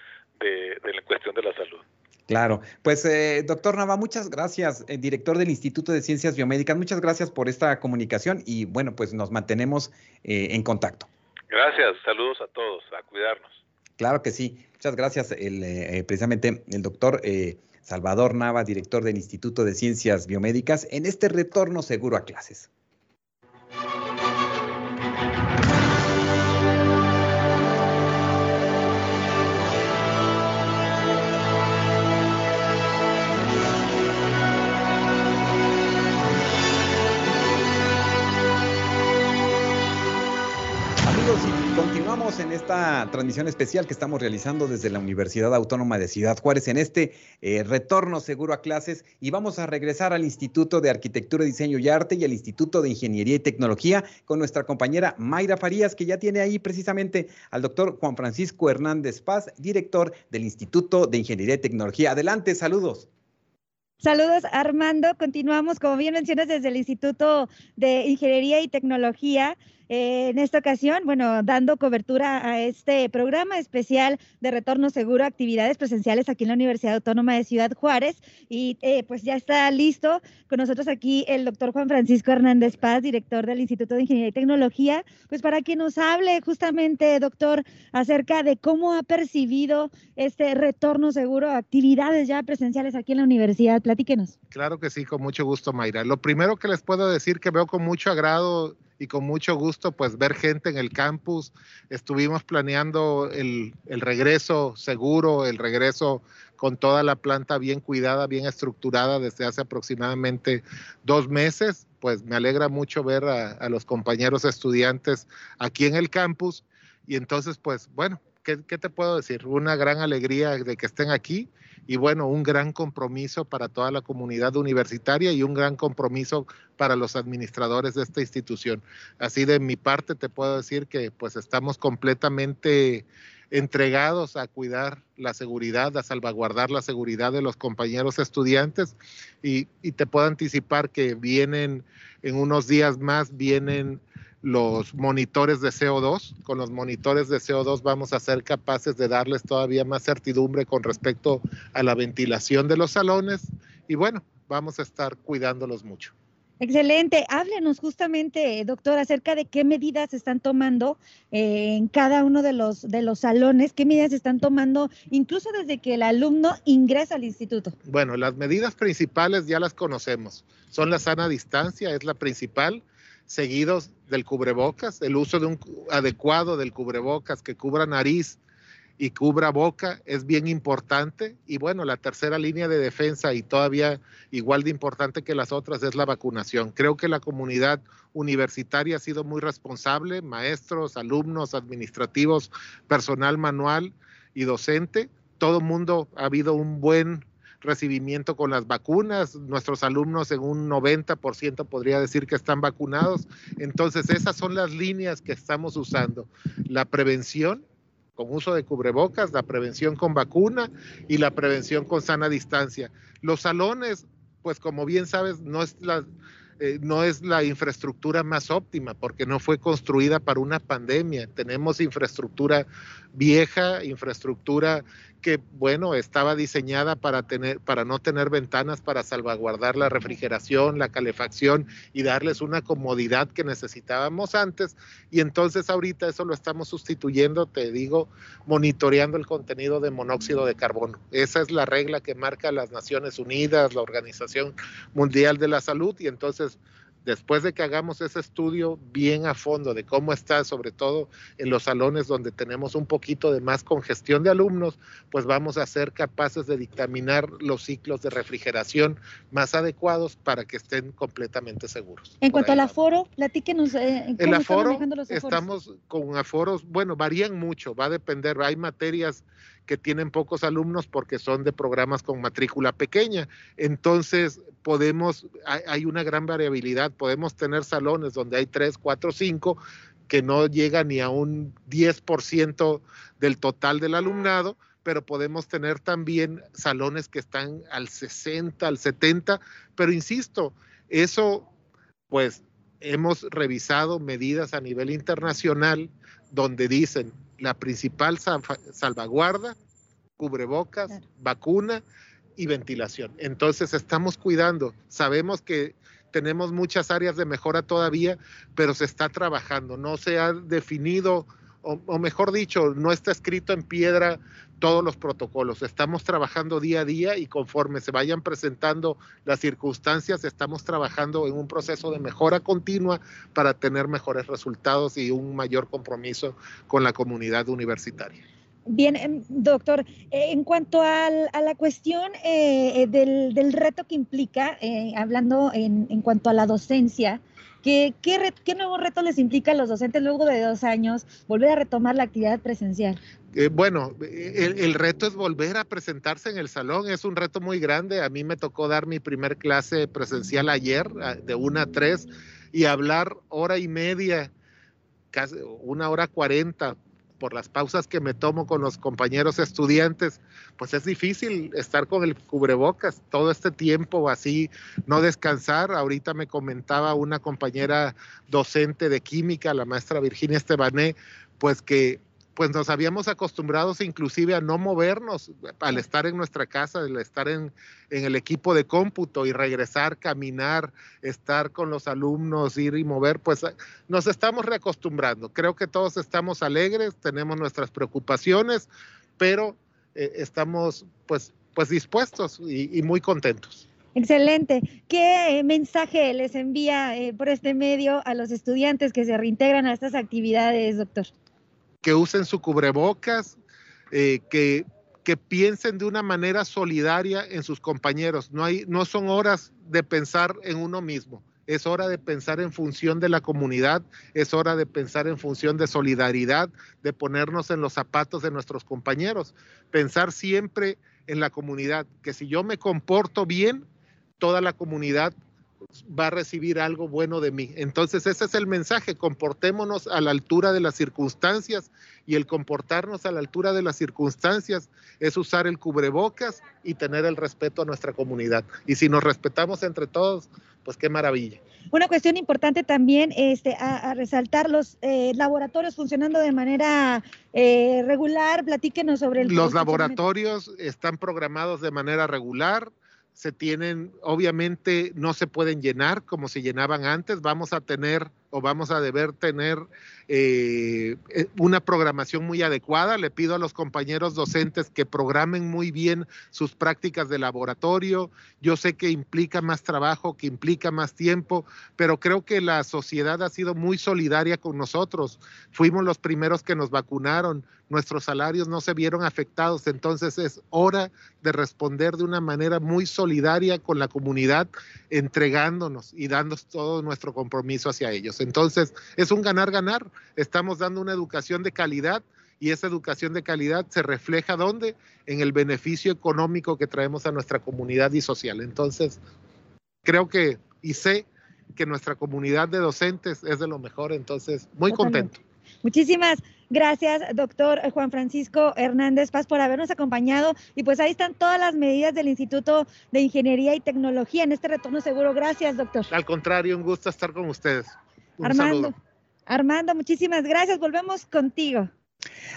de, la cuestión de la salud. Claro, pues eh, doctor Nava, muchas gracias, eh, director del Instituto de Ciencias Biomédicas, muchas gracias por esta comunicación y bueno, pues nos mantenemos eh, en contacto. Gracias, saludos a todos, a cuidarnos. Claro que sí, muchas gracias, el, precisamente el doctor Salvador Nava, director del Instituto de Ciencias Biomédicas, en este retorno seguro a clases. En esta transmisión especial que estamos realizando desde la Universidad Autónoma de Ciudad Juárez en este eh, retorno seguro a clases y vamos a regresar al Instituto de Arquitectura, Diseño y Arte y al Instituto de Ingeniería y Tecnología con nuestra compañera Mayra Farías que ya tiene ahí precisamente al doctor Juan Francisco Hernández Paz, director del Instituto de Ingeniería y Tecnología. Adelante, saludos. Saludos Armando, continuamos como bien mencionas desde el Instituto de Ingeniería y Tecnología eh, en esta ocasión, bueno, dando cobertura a este programa especial de retorno seguro a actividades presenciales aquí en la Universidad Autónoma de Ciudad Juárez. Y eh, pues ya está listo con nosotros aquí el doctor Juan Francisco Hernández Paz, director del Instituto de Ingeniería y Tecnología, pues para que nos hable justamente, doctor, acerca de cómo ha percibido este retorno seguro a actividades ya presenciales aquí en la universidad. Platíquenos. Claro que sí, con mucho gusto, Mayra. Lo primero que les puedo decir que veo con mucho agrado y con mucho gusto pues ver gente en el campus. Estuvimos planeando el, el, regreso seguro, el regreso con toda la planta bien cuidada, bien estructurada desde hace aproximadamente dos meses. Pues me alegra mucho ver a, los compañeros estudiantes aquí en el campus. Y entonces pues bueno, ¿qué, ¿qué te puedo decir? Una gran alegría de que estén aquí y bueno, un gran compromiso para toda la comunidad universitaria y un gran compromiso para los administradores de esta institución. Así de mi parte te puedo decir que pues estamos completamente entregados a cuidar la seguridad, a salvaguardar la seguridad de los compañeros estudiantes y, te puedo anticipar que vienen en unos días más, vienen los monitores de CO2. Con los monitores de CO2 vamos a ser capaces de darles todavía más certidumbre con respecto a la ventilación de los salones y bueno, vamos a estar cuidándolos mucho. Excelente. Háblenos justamente, doctor, acerca de qué medidas están tomando eh, en cada uno de los, de los salones, qué medidas están tomando incluso desde que el alumno ingresa al instituto. Bueno, las medidas principales ya las conocemos. Son la sana distancia, es la principal seguidos del cubrebocas, el uso de un adecuado del cubrebocas que cubra nariz y cubra boca es bien importante. Y bueno, la tercera línea de defensa y todavía igual de importante que las otras es la vacunación. Creo que la comunidad universitaria ha sido muy responsable, maestros, alumnos, administrativos, personal manual y docente. Todo mundo ha habido un buen recibimiento con las vacunas. Nuestros alumnos en un 90% podría decir que están vacunados. Entonces, esas son las líneas que estamos usando. La prevención con uso de cubrebocas, la prevención con vacuna y la prevención con sana distancia. Los salones, pues como bien sabes, no es la, eh, no es la infraestructura más óptima porque no fue construida para una pandemia. Tenemos infraestructura vieja, infraestructura que, bueno, estaba diseñada para, tener, para no tener ventanas, para salvaguardar la refrigeración, la calefacción y darles una comodidad que necesitábamos antes. Y entonces ahorita eso lo estamos sustituyendo, te digo, monitoreando el contenido de monóxido de carbono. Esa es la regla que marca las Naciones Unidas, la Organización Mundial de la Salud y entonces después de que hagamos ese estudio bien a fondo de cómo está, sobre todo en los salones donde tenemos un poquito de más congestión de alumnos, pues vamos a ser capaces de dictaminar los ciclos de refrigeración más adecuados para que estén completamente seguros. En cuanto al aforo, platíquenos. Eh, el aforo, estamos con aforos, bueno, varían mucho, va a depender, hay materias que tienen pocos alumnos porque son de programas con matrícula pequeña. Entonces, podemos, hay, una gran variabilidad, podemos tener salones donde hay tres, cuatro, cinco que no llegan ni a un 10% del total del alumnado, pero podemos tener también salones que están al 60, al 70, pero insisto, eso pues hemos revisado medidas a nivel internacional donde dicen la principal salvaguarda, cubrebocas, vacuna y ventilación. Entonces estamos cuidando. Sabemos que tenemos muchas áreas de mejora todavía, pero se está trabajando. No se ha definido, o, mejor dicho, no está escrito en piedra todos los protocolos. Estamos trabajando día a día y conforme se vayan presentando las circunstancias, estamos trabajando en un proceso de mejora continua para tener mejores resultados y un mayor compromiso con la comunidad universitaria. Bien, em, doctor, eh, en cuanto a la cuestión eh, eh, del, reto que implica, hablando en, cuanto a la docencia, ¿qué, qué, qué nuevo reto les implica a los docentes luego de dos años volver a retomar la actividad presencial? bueno, el, el, reto es volver a presentarse en el salón, es un reto muy grande. A mí me tocó dar mi primer clase presencial ayer, de una a tres, y hablar hora y media, casi una hora cuarenta por las pausas que me tomo con los compañeros estudiantes, pues es difícil estar con el cubrebocas todo este tiempo así, no descansar. Ahorita me comentaba una compañera docente de química, la maestra Virginia Estebané, pues que pues nos habíamos acostumbrado inclusive a no movernos al estar en nuestra casa, al estar en, el equipo de cómputo y regresar, caminar, estar con los alumnos, ir y mover, pues nos estamos reacostumbrando. Creo que todos estamos alegres, tenemos nuestras preocupaciones, pero eh, estamos pues, pues dispuestos y, muy contentos. Excelente. ¿Qué mensaje les envía eh, por este medio a los estudiantes que se reintegran a estas actividades, doctor? Que usen su cubrebocas, eh, que, que piensen de una manera solidaria en sus compañeros. No, hay, no son horas de pensar en uno mismo, es hora de pensar en función de la comunidad, es hora de pensar en función de solidaridad, de ponernos en los zapatos de nuestros compañeros, pensar siempre en la comunidad, que si yo me comporto bien, toda la comunidad va a recibir algo bueno de mí. Entonces ese es el mensaje, comportémonos a la altura de las circunstancias y el comportarnos a la altura de las circunstancias es usar el cubrebocas y tener el respeto a nuestra comunidad. Y si nos respetamos entre todos, pues qué maravilla. Una cuestión importante también este, a, resaltar los eh, laboratorios funcionando de manera eh, regular. Platíquenos sobre el. Los laboratorios están programados de manera regular se tienen, obviamente no se pueden llenar como se llenaban antes, vamos a tener o vamos a deber tener eh, eh, una programación muy adecuada. Le pido a los compañeros docentes que programen muy bien sus prácticas de laboratorio. Yo sé que implica más trabajo, que implica más tiempo, pero creo que la sociedad ha sido muy solidaria con nosotros. Fuimos los primeros que nos vacunaron, nuestros salarios no se vieron afectados, entonces es hora de responder de una manera muy solidaria con la comunidad, entregándonos y dando todo nuestro compromiso hacia ellos. Entonces, es un ganar-ganar. Estamos dando una educación de calidad y esa educación de calidad se refleja ¿dónde? En el beneficio económico que traemos a nuestra comunidad y social. Entonces, creo que y sé que nuestra comunidad de docentes es de lo mejor, entonces, muy contento. Muchísimas gracias, doctor Juan Francisco Hernández Paz, por habernos acompañado. Y pues ahí están todas las medidas del Instituto de Ingeniería y Tecnología en este retorno seguro. Gracias, doctor. Al contrario, un gusto estar con ustedes. Armando, Armando, muchísimas gracias. Volvemos contigo.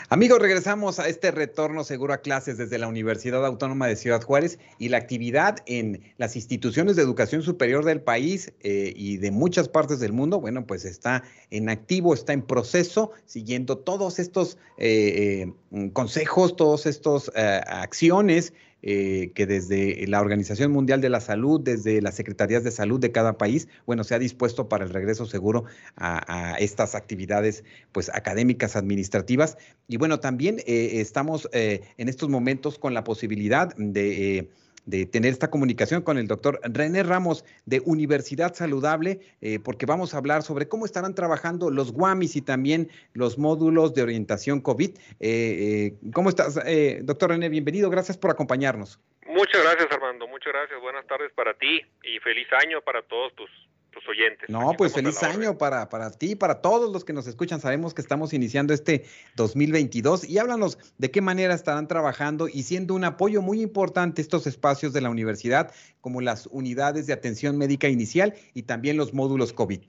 Amigos, regresamos a este retorno seguro a clases desde la Universidad Autónoma de Ciudad Juárez y la actividad en las instituciones de educación superior del país eh, y de muchas partes del mundo, bueno, pues está en activo, está en proceso, siguiendo todos estos eh, eh, consejos, todos estos acciones eh, que desde la Organización Mundial de la Salud, desde las Secretarías de Salud de cada país, bueno, se ha dispuesto para el regreso seguro a, estas actividades pues académicas, administrativas. Y bueno, también eh, estamos eh, en estos momentos con la posibilidad de de tener esta comunicación con el doctor René Ramos de Universidad Saludable, eh, porque vamos a hablar sobre cómo estarán trabajando los GUAMIS y también los módulos de orientación COVID. Eh, eh, ¿Cómo estás, doctor René? Bienvenido, gracias por acompañarnos. Muchas gracias, Armando, muchas gracias. Buenas tardes para ti y feliz año para todos tus tus oyentes. No, pues feliz año para, para ti, para todos los que nos escuchan. Sabemos que estamos iniciando este 2022 y háblanos de qué manera estarán trabajando y siendo un apoyo muy importante estos espacios de la universidad, como las unidades de atención médica inicial y también los módulos COVID.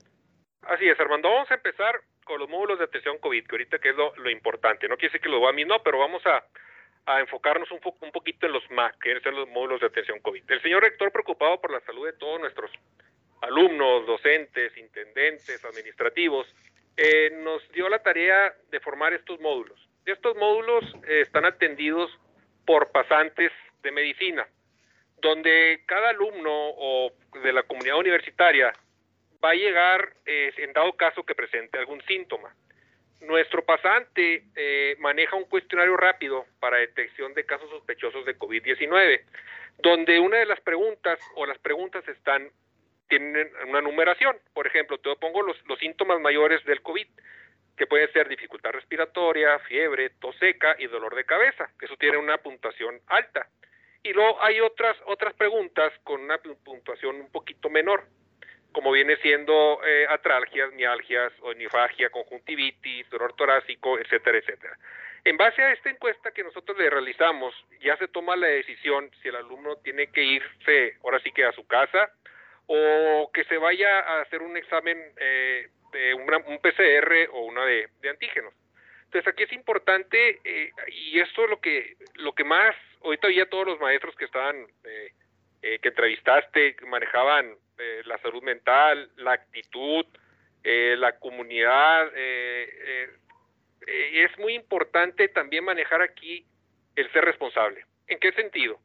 Así es, Armando. Vamos a empezar con los módulos de atención COVID, que ahorita que es lo, importante. No quiere decir que lo va a mí, no, pero vamos a, enfocarnos un, un poquito en los MAC, que son los módulos de atención COVID. El señor rector preocupado por la salud de todos nuestros alumnos, docentes, intendentes, administrativos, eh, nos dio la tarea de formar estos módulos. Estos módulos eh, están atendidos por pasantes de medicina, donde cada alumno o de la comunidad universitaria va a llegar eh, en dado caso que presente algún síntoma. Nuestro pasante maneja un cuestionario rápido para detección de casos sospechosos de COVID-19, donde una de las preguntas o las preguntas están tienen una numeración. Por ejemplo, te pongo los, los síntomas mayores del COVID, que pueden ser dificultad respiratoria, fiebre, tos seca y dolor de cabeza. Eso tiene una puntuación alta. Y luego hay otras, otras preguntas con una puntuación un poquito menor, como viene siendo eh, atralgias, mialgias, onifagia, conjuntivitis, dolor torácico, etcétera, etcétera. En base a esta encuesta que nosotros le realizamos, ya se toma la decisión si el alumno tiene que irse ahora sí que a su casa o que se vaya a hacer un examen eh, de un PCR o una de, antígenos. Entonces aquí es importante eh, y esto es lo que lo que más ahorita ya todos los maestros que estaban eh, que entrevistaste manejaban la salud mental, la actitud, la comunidad. es muy importante también manejar aquí el ser responsable. ¿En qué sentido?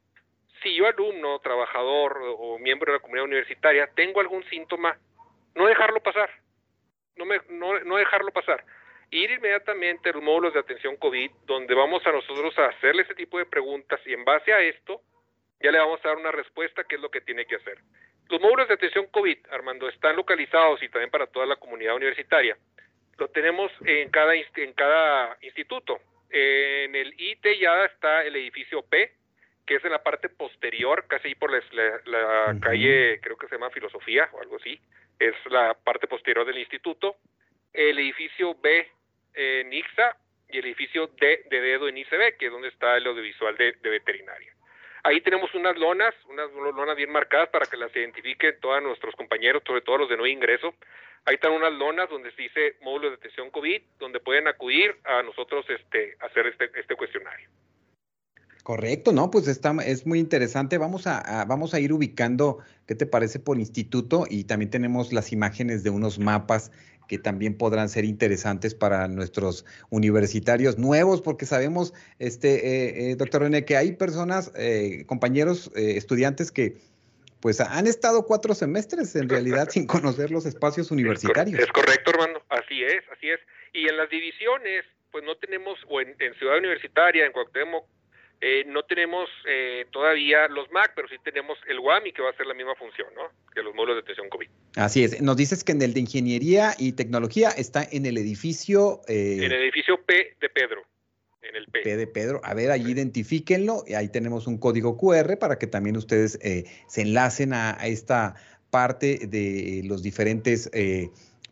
Si yo alumno, trabajador o miembro de la comunidad universitaria tengo algún síntoma, no dejarlo pasar, no, dejarlo pasar. Ir inmediatamente a los módulos de atención COVID, donde vamos a nosotros a hacerle ese tipo de preguntas y en base a esto ya le vamos a dar una respuesta qué es lo que tiene que hacer. Los módulos de atención COVID, Armando, están localizados y también para toda la comunidad universitaria. Lo tenemos en cada, en cada instituto. En el IT ya está el edificio P, que es en la parte posterior, casi por la, calle, creo que se llama Filosofía o algo así, es la parte posterior del instituto, el edificio B en IXA y el edificio D de dedo en ICB, que es donde está el audiovisual de, veterinaria. Ahí tenemos unas lonas, unas lonas bien marcadas para que las identifiquen todos nuestros compañeros, sobre todo los de no ingreso. Ahí están unas lonas donde se dice módulo de detección COVID, donde pueden acudir a nosotros este, hacer este, este cuestionario. Correcto, ¿no? Pues está, es muy interesante. Vamos a, vamos a ir ubicando, ¿qué te parece por instituto? Y también tenemos las imágenes de unos mapas que también podrán ser interesantes para nuestros universitarios nuevos, porque sabemos, este, eh, eh, doctor René, que hay personas, eh, compañeros, estudiantes que pues han estado cuatro semestres en realidad sin conocer los espacios universitarios. Es correcto, hermano, así es, así es. Y en las divisiones, pues no tenemos, o en, en Ciudad Universitaria, en Cuauhtémoc, eh, no tenemos eh, todavía los MAC, pero sí tenemos el WAMI que va a hacer la misma función, ¿no? Que los módulos de detección COVID. Así es. Nos dices que en el de Ingeniería y Tecnología está en el edificio... Eh, en el edificio P de Pedro. En el P. P de Pedro. A ver, allí identifíquenlo. Y ahí tenemos un código QR para que también ustedes se enlacen a, a, esta parte de los diferentes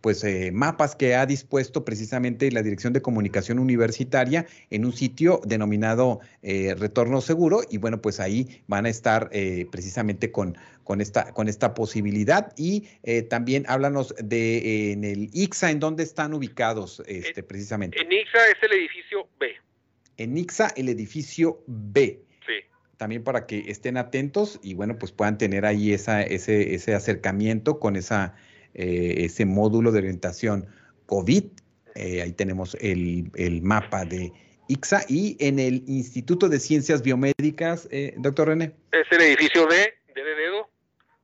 pues eh, mapas que ha dispuesto precisamente la Dirección de Comunicación Universitaria en un sitio denominado eh, Retorno Seguro y bueno, pues ahí van a estar eh, precisamente con, con, esta, con esta posibilidad y también háblanos de en el IXA, ¿en dónde están ubicados este, precisamente? En IXA es el edificio B. En IXA el edificio B también para que estén atentos y bueno, pues puedan tener ahí esa, ese, ese acercamiento con esa eh, ese módulo de orientación COVID. Eh, ahí tenemos el, mapa de IXA y en el Instituto de Ciencias Biomédicas, eh, doctor René. Es el edificio de, de Dedo,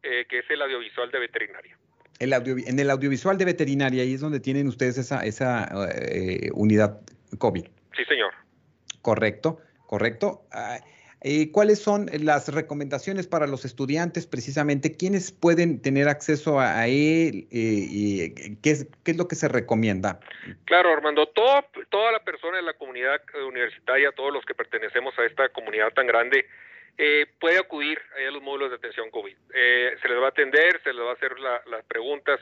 que es el audiovisual de veterinaria. El en el audiovisual de veterinaria, ahí es donde tienen ustedes esa, esa unidad COVID. Sí, señor. Correcto, correcto. Ah, eh, ¿Cuáles son las recomendaciones para los estudiantes precisamente? ¿Quiénes pueden tener acceso a, él? Eh, ¿qué, es, ¿qué, es, lo que se recomienda? Claro, Armando, toda, la persona de la comunidad universitaria, todos los que pertenecemos a esta comunidad tan grande, eh, puede acudir a los módulos de atención COVID. se les va a atender, se les va a hacer las preguntas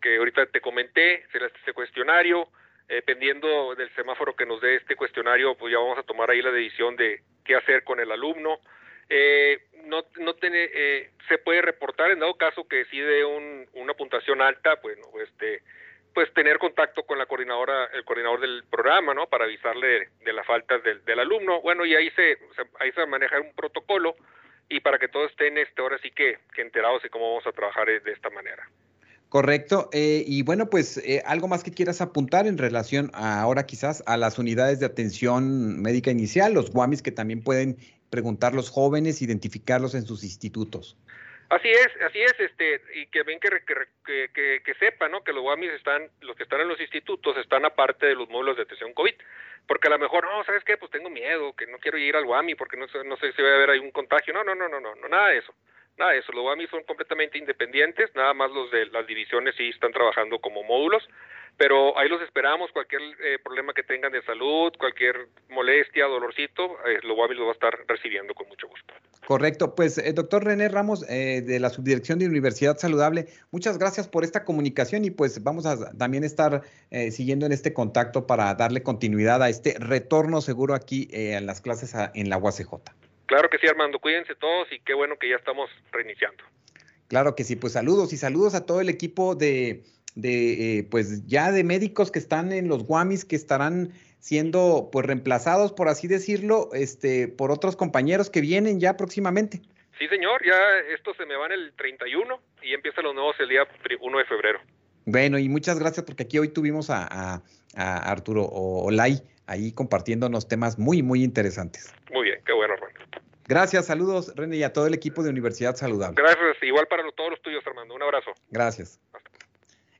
que ahorita te comenté, se les hace este cuestionario, dependiendo del semáforo que nos dé este cuestionario, pues ya vamos a tomar ahí la decisión de qué hacer con el alumno. Eh, no, no tiene, eh, se puede reportar en dado caso que sí de un, una puntuación alta, pues, este, pues tener contacto con la coordinadora, el coordinador del programa, ¿no? Para avisarle de, las faltas del, alumno. Bueno, y ahí se, ahí se maneja un protocolo y para que todos estén este, ahora sí que, que enterados de cómo vamos a trabajar de esta manera. Correcto. Eh, y bueno, pues eh, algo más que quieras apuntar en relación a, ahora quizás a las unidades de atención médica inicial, los guamis que también pueden preguntar los jóvenes, identificarlos en sus institutos. Así es, así es, este, y que ven que, que, sepan, ¿no? Que los guamis están, los que están en los institutos están aparte de los módulos de atención COVID, porque a lo mejor, no, ¿sabes qué? Pues tengo miedo, que no quiero ir al guami porque no, no sé si va a haber un contagio. No, no, no, no, no nada de eso nada eso, los WAMI son completamente independientes, nada más los de las divisiones sí están trabajando como módulos, pero ahí los esperamos, cualquier eh, problema que tengan de salud, cualquier molestia, dolorcito, eh, los WAMI los va a estar recibiendo con mucho gusto. Correcto, pues eh, doctor René Ramos de la Subdirección de Universidad Saludable, muchas gracias por esta comunicación y pues vamos a también estar siguiendo en este contacto para darle continuidad a este retorno seguro aquí en las clases en la UACJ. Claro que sí, Armando, cuídense todos y qué bueno que ya estamos reiniciando. Claro que sí, pues saludos y saludos a todo el equipo de, de eh, pues ya de médicos que están en los Guamis, que estarán siendo pues reemplazados, por así decirlo, este, por otros compañeros que vienen ya próximamente. Sí, señor, ya estos se me van el 31 y empiezan los nuevos el día 1 de febrero. Bueno, y muchas gracias porque aquí hoy tuvimos a, a, a Arturo Olay ahí compartiéndonos temas muy, muy interesantes. Muy bien, qué bueno, Armando. Gracias, saludos, René, y a todo el equipo de Universidad Saludable. Gracias, igual para todos los tuyos, Armando. Un abrazo. Gracias.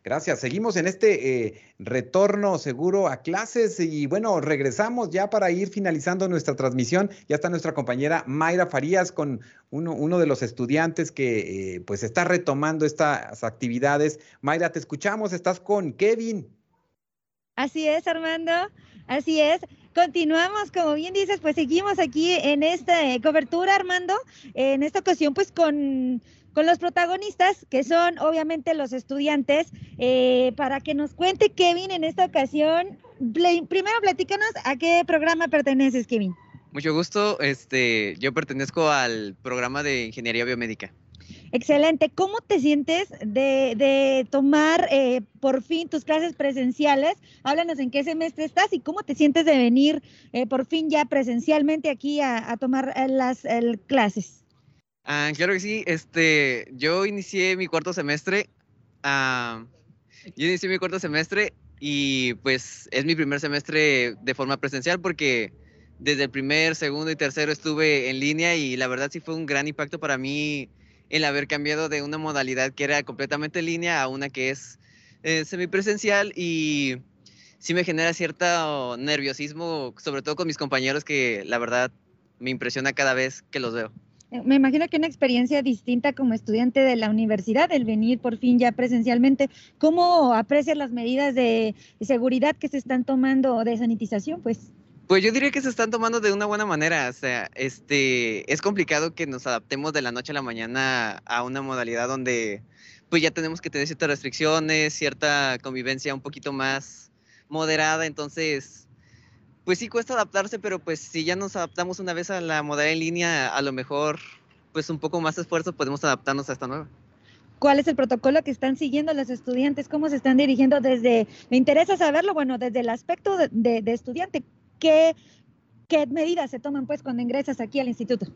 Gracias. Seguimos en este eh, retorno seguro a clases y bueno, regresamos ya para ir finalizando nuestra transmisión. Ya está nuestra compañera Mayra Farías con uno, uno de los estudiantes que eh, pues está retomando estas actividades. Mayra, te escuchamos, estás con Kevin. Así es, Armando. Así es. Continuamos, como bien dices, pues seguimos aquí en esta eh, cobertura, Armando. En esta ocasión, pues con, con los protagonistas, que son obviamente los estudiantes, eh, para que nos cuente Kevin en esta ocasión. Primero, platícanos a qué programa perteneces, Kevin. Mucho gusto. Este, yo pertenezco al programa de Ingeniería Biomédica. Excelente. ¿Cómo te sientes de, tomar eh, por fin tus clases presenciales? Háblanos en qué semestre estás y cómo te sientes de venir eh, por fin ya presencialmente aquí a, tomar eh, las clases. Ah, claro que sí. Este, yo inicié mi cuarto semestre. Ah, yo inicié mi cuarto semestre y pues es mi primer semestre de forma presencial porque desde el primer, segundo y tercero estuve en línea y la verdad sí fue un gran impacto para mí el haber cambiado de una modalidad que era completamente en línea a una que es eh, semipresencial y sí me genera cierto nerviosismo, sobre todo con mis compañeros que la verdad me impresiona cada vez que los veo. Eh, me imagino que una experiencia distinta como estudiante de la universidad, el venir por fin ya presencialmente. ¿Cómo aprecias las medidas de seguridad que se están tomando de sanitización? Pues pues yo diría que se están tomando de una buena manera. O sea, este, es complicado que nos adaptemos de la noche a la mañana a una modalidad donde pues ya tenemos que tener ciertas restricciones, cierta convivencia un poquito más moderada. Entonces, pues sí cuesta adaptarse, pero pues si ya nos adaptamos una vez a la modalidad en línea, a lo mejor pues un poco más esfuerzo podemos adaptarnos a esta nueva. ¿Cuál es el protocolo que están siguiendo los estudiantes? ¿Cómo se están dirigiendo desde, me interesa saberlo, bueno, desde el aspecto de, de estudiante, ¿qué, qué medidas se toman pues cuando ingresas aquí al instituto?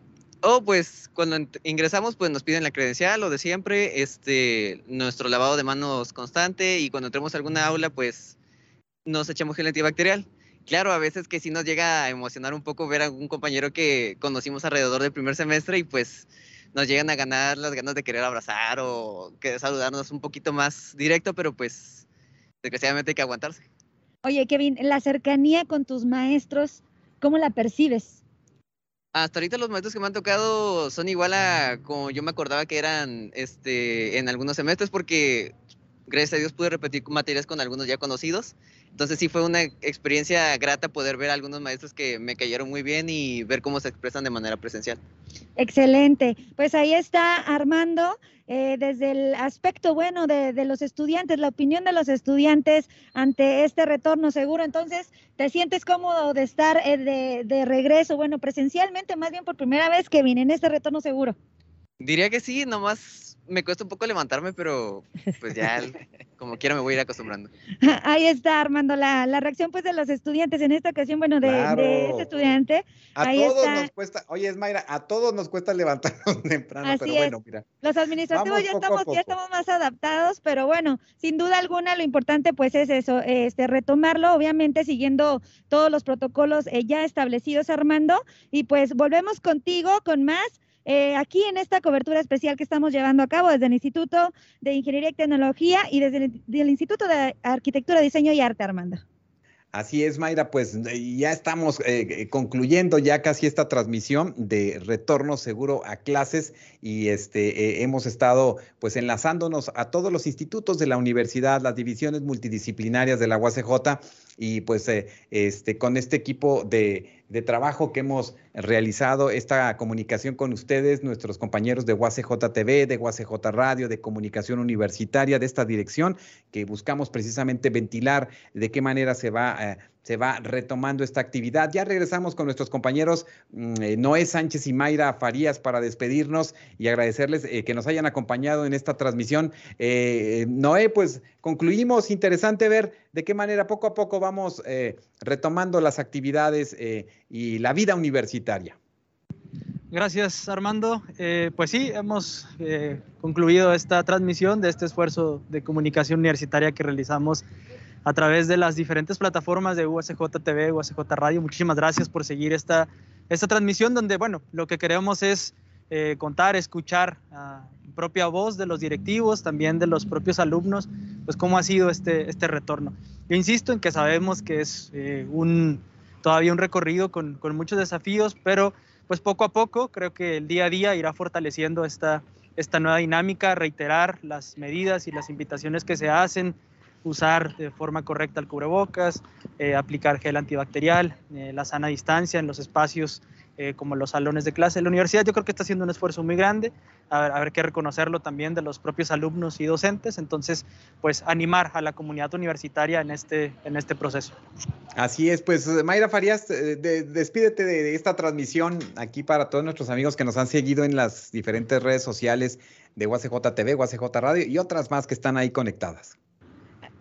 Oh, pues cuando ingresamos, pues nos piden la credencial, lo de siempre, este, nuestro lavado de manos constante y cuando entremos a alguna aula, pues nos echamos gel antibacterial. Claro, a veces que sí nos llega a emocionar un poco ver a un compañero que conocimos alrededor del primer semestre y pues nos llegan a ganar las ganas de querer abrazar o que saludarnos un poquito más directo, pero pues desgraciadamente hay que aguantarse. Oye, Kevin, la cercanía con tus maestros, ¿cómo la percibes? Hasta ahorita los maestros que me han tocado son igual a como yo me acordaba que eran este, en algunos semestres, porque gracias a Dios pude repetir materias con algunos ya conocidos. Entonces sí fue una experiencia grata poder ver a algunos maestros que me cayeron muy bien y ver cómo se expresan de manera presencial. Excelente. Pues ahí está Armando, eh, desde el aspecto bueno de, de, los estudiantes, la opinión de los estudiantes ante este retorno seguro. Entonces, ¿te sientes cómodo de estar eh, de, de regreso, bueno, presencialmente, más bien por primera vez que vine en este retorno seguro? Diría que sí, nomás me cuesta un poco levantarme, pero pues ya como quiera me voy a ir acostumbrando. Ahí está, Armando, la, la reacción pues de los estudiantes en esta ocasión, bueno, de, Claro. de este estudiante. A Ahí todos está. nos cuesta, oye, Esmayra, a todos nos cuesta levantarnos temprano, Así pero es. bueno, mira. Los administrativos ya estamos, ya estamos más adaptados, pero bueno, sin duda alguna lo importante pues es eso, este retomarlo, obviamente siguiendo todos los protocolos eh, ya establecidos, Armando, y pues volvemos contigo con más. Eh, aquí en esta cobertura especial que estamos llevando a cabo desde el Instituto de Ingeniería y Tecnología y desde el, Instituto de Arquitectura, Diseño y Arte, Armando. Así es, Mayra, pues ya estamos eh, eh, concluyendo ya casi esta transmisión de retorno seguro a clases y este hemos estado pues enlazándonos a todos los institutos de la universidad, las divisiones multidisciplinarias de la UACJ y pues este con este equipo de trabajo que hemos realizado esta comunicación con ustedes, nuestros compañeros de UACJ TV, de UACJ Radio, de comunicación universitaria, de esta dirección que buscamos precisamente ventilar de qué manera se va, eh, se va retomando esta actividad. Ya regresamos con nuestros compañeros mm, eh, Noé Sánchez y Mayra Farías para despedirnos y agradecerles eh, que nos hayan acompañado en esta transmisión. Noé, pues concluimos. Interesante ver de qué manera poco a poco vamos retomando las actividades y la vida universitaria. Gracias, Armando. Eh, pues sí, hemos eh, concluido esta transmisión de este esfuerzo de comunicación universitaria que realizamos a través de las diferentes plataformas de USJ TV, USJ Radio. Muchísimas gracias por seguir esta, esta transmisión donde, bueno, lo que queremos es eh, contar, escuchar a propia voz de los directivos, también de los propios alumnos, pues cómo ha sido este, este retorno. Yo insisto en que sabemos que es eh, un, todavía un recorrido con, muchos desafíos, pero pues poco a poco creo que el día a día irá fortaleciendo esta, esta nueva dinámica, reiterar las medidas y las invitaciones que se hacen, usar de forma correcta el cubrebocas, eh, aplicar gel antibacterial, eh, la sana distancia en los espacios eh, como los salones de clase la universidad. Yo creo que está haciendo un esfuerzo muy grande, ver que reconocerlo también de los propios alumnos y docentes, entonces pues animar a la comunidad universitaria en este, en este proceso. Así es, pues Mayra Farías, eh, de- despídete de, de esta transmisión aquí para todos nuestros amigos que nos han seguido en las diferentes redes sociales de UACJ TV, UACJ Radio y otras más que están ahí conectadas.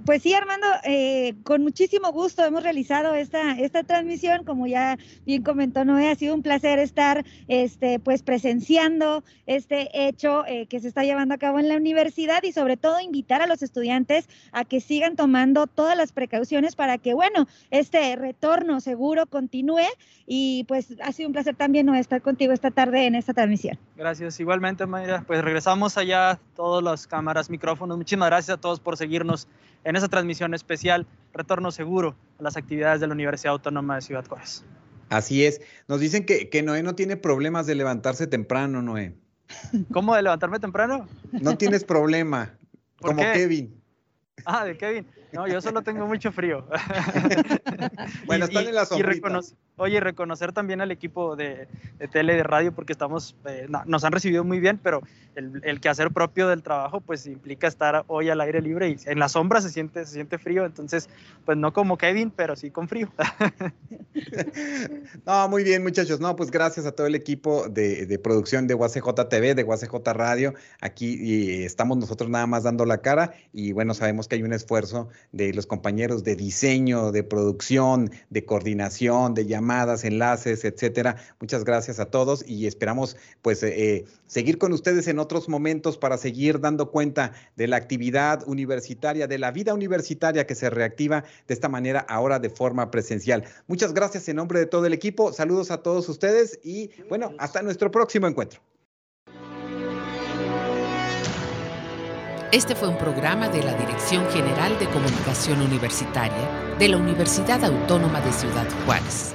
Pues sí, Armando, eh, con muchísimo gusto hemos realizado esta, esta transmisión, como ya bien comentó Noé, ha sido un placer estar este, pues presenciando este hecho eh, que se está llevando a cabo en la universidad y sobre todo invitar a los estudiantes a que sigan tomando todas las precauciones para que, bueno, este retorno seguro continúe y pues ha sido un placer también Noé, estar contigo esta tarde en esta transmisión. Gracias, igualmente Mayra. Pues regresamos allá, todas las cámaras, micrófonos. Muchísimas gracias a todos por seguirnos en esa transmisión especial, Retorno Seguro a las actividades de la Universidad Autónoma de Ciudad Juárez. Así es. Nos dicen que, que Noé no tiene problemas de levantarse temprano, Noé. ¿Cómo de levantarme temprano? No tienes problema, ¿Por como qué? Kevin. Ah, de Kevin. No, yo solo tengo mucho frío. Bueno, están en la sombrita. reconocer, oye, reconocer también al equipo de, de tele de radio porque estamos, eh, no- nos han recibido muy bien, pero el, el quehacer propio del trabajo pues implica estar hoy al aire libre y en la sombra se siente, se siente frío, entonces pues no como Kevin, pero sí con frío. No, muy bien, muchachos. No, pues gracias a todo el equipo de, de producción de UACJ TV, de UACJ Radio. Aquí y estamos nosotros nada más dando la cara y bueno, sabemos que hay un esfuerzo de los compañeros de diseño, de producción, de coordinación, de llamadas, enlaces, etcétera. Muchas gracias a todos y esperamos pues eh, eh, seguir con ustedes en otros momentos para seguir dando cuenta de la actividad universitaria, de la vida universitaria que se reactiva de esta manera ahora de forma presencial. Muchas gracias en nombre de todo el equipo. Saludos a todos ustedes y bueno, hasta nuestro próximo encuentro. Este fue un programa de la Dirección General de Comunicación Universitaria de la Universidad Autónoma de Ciudad Juárez.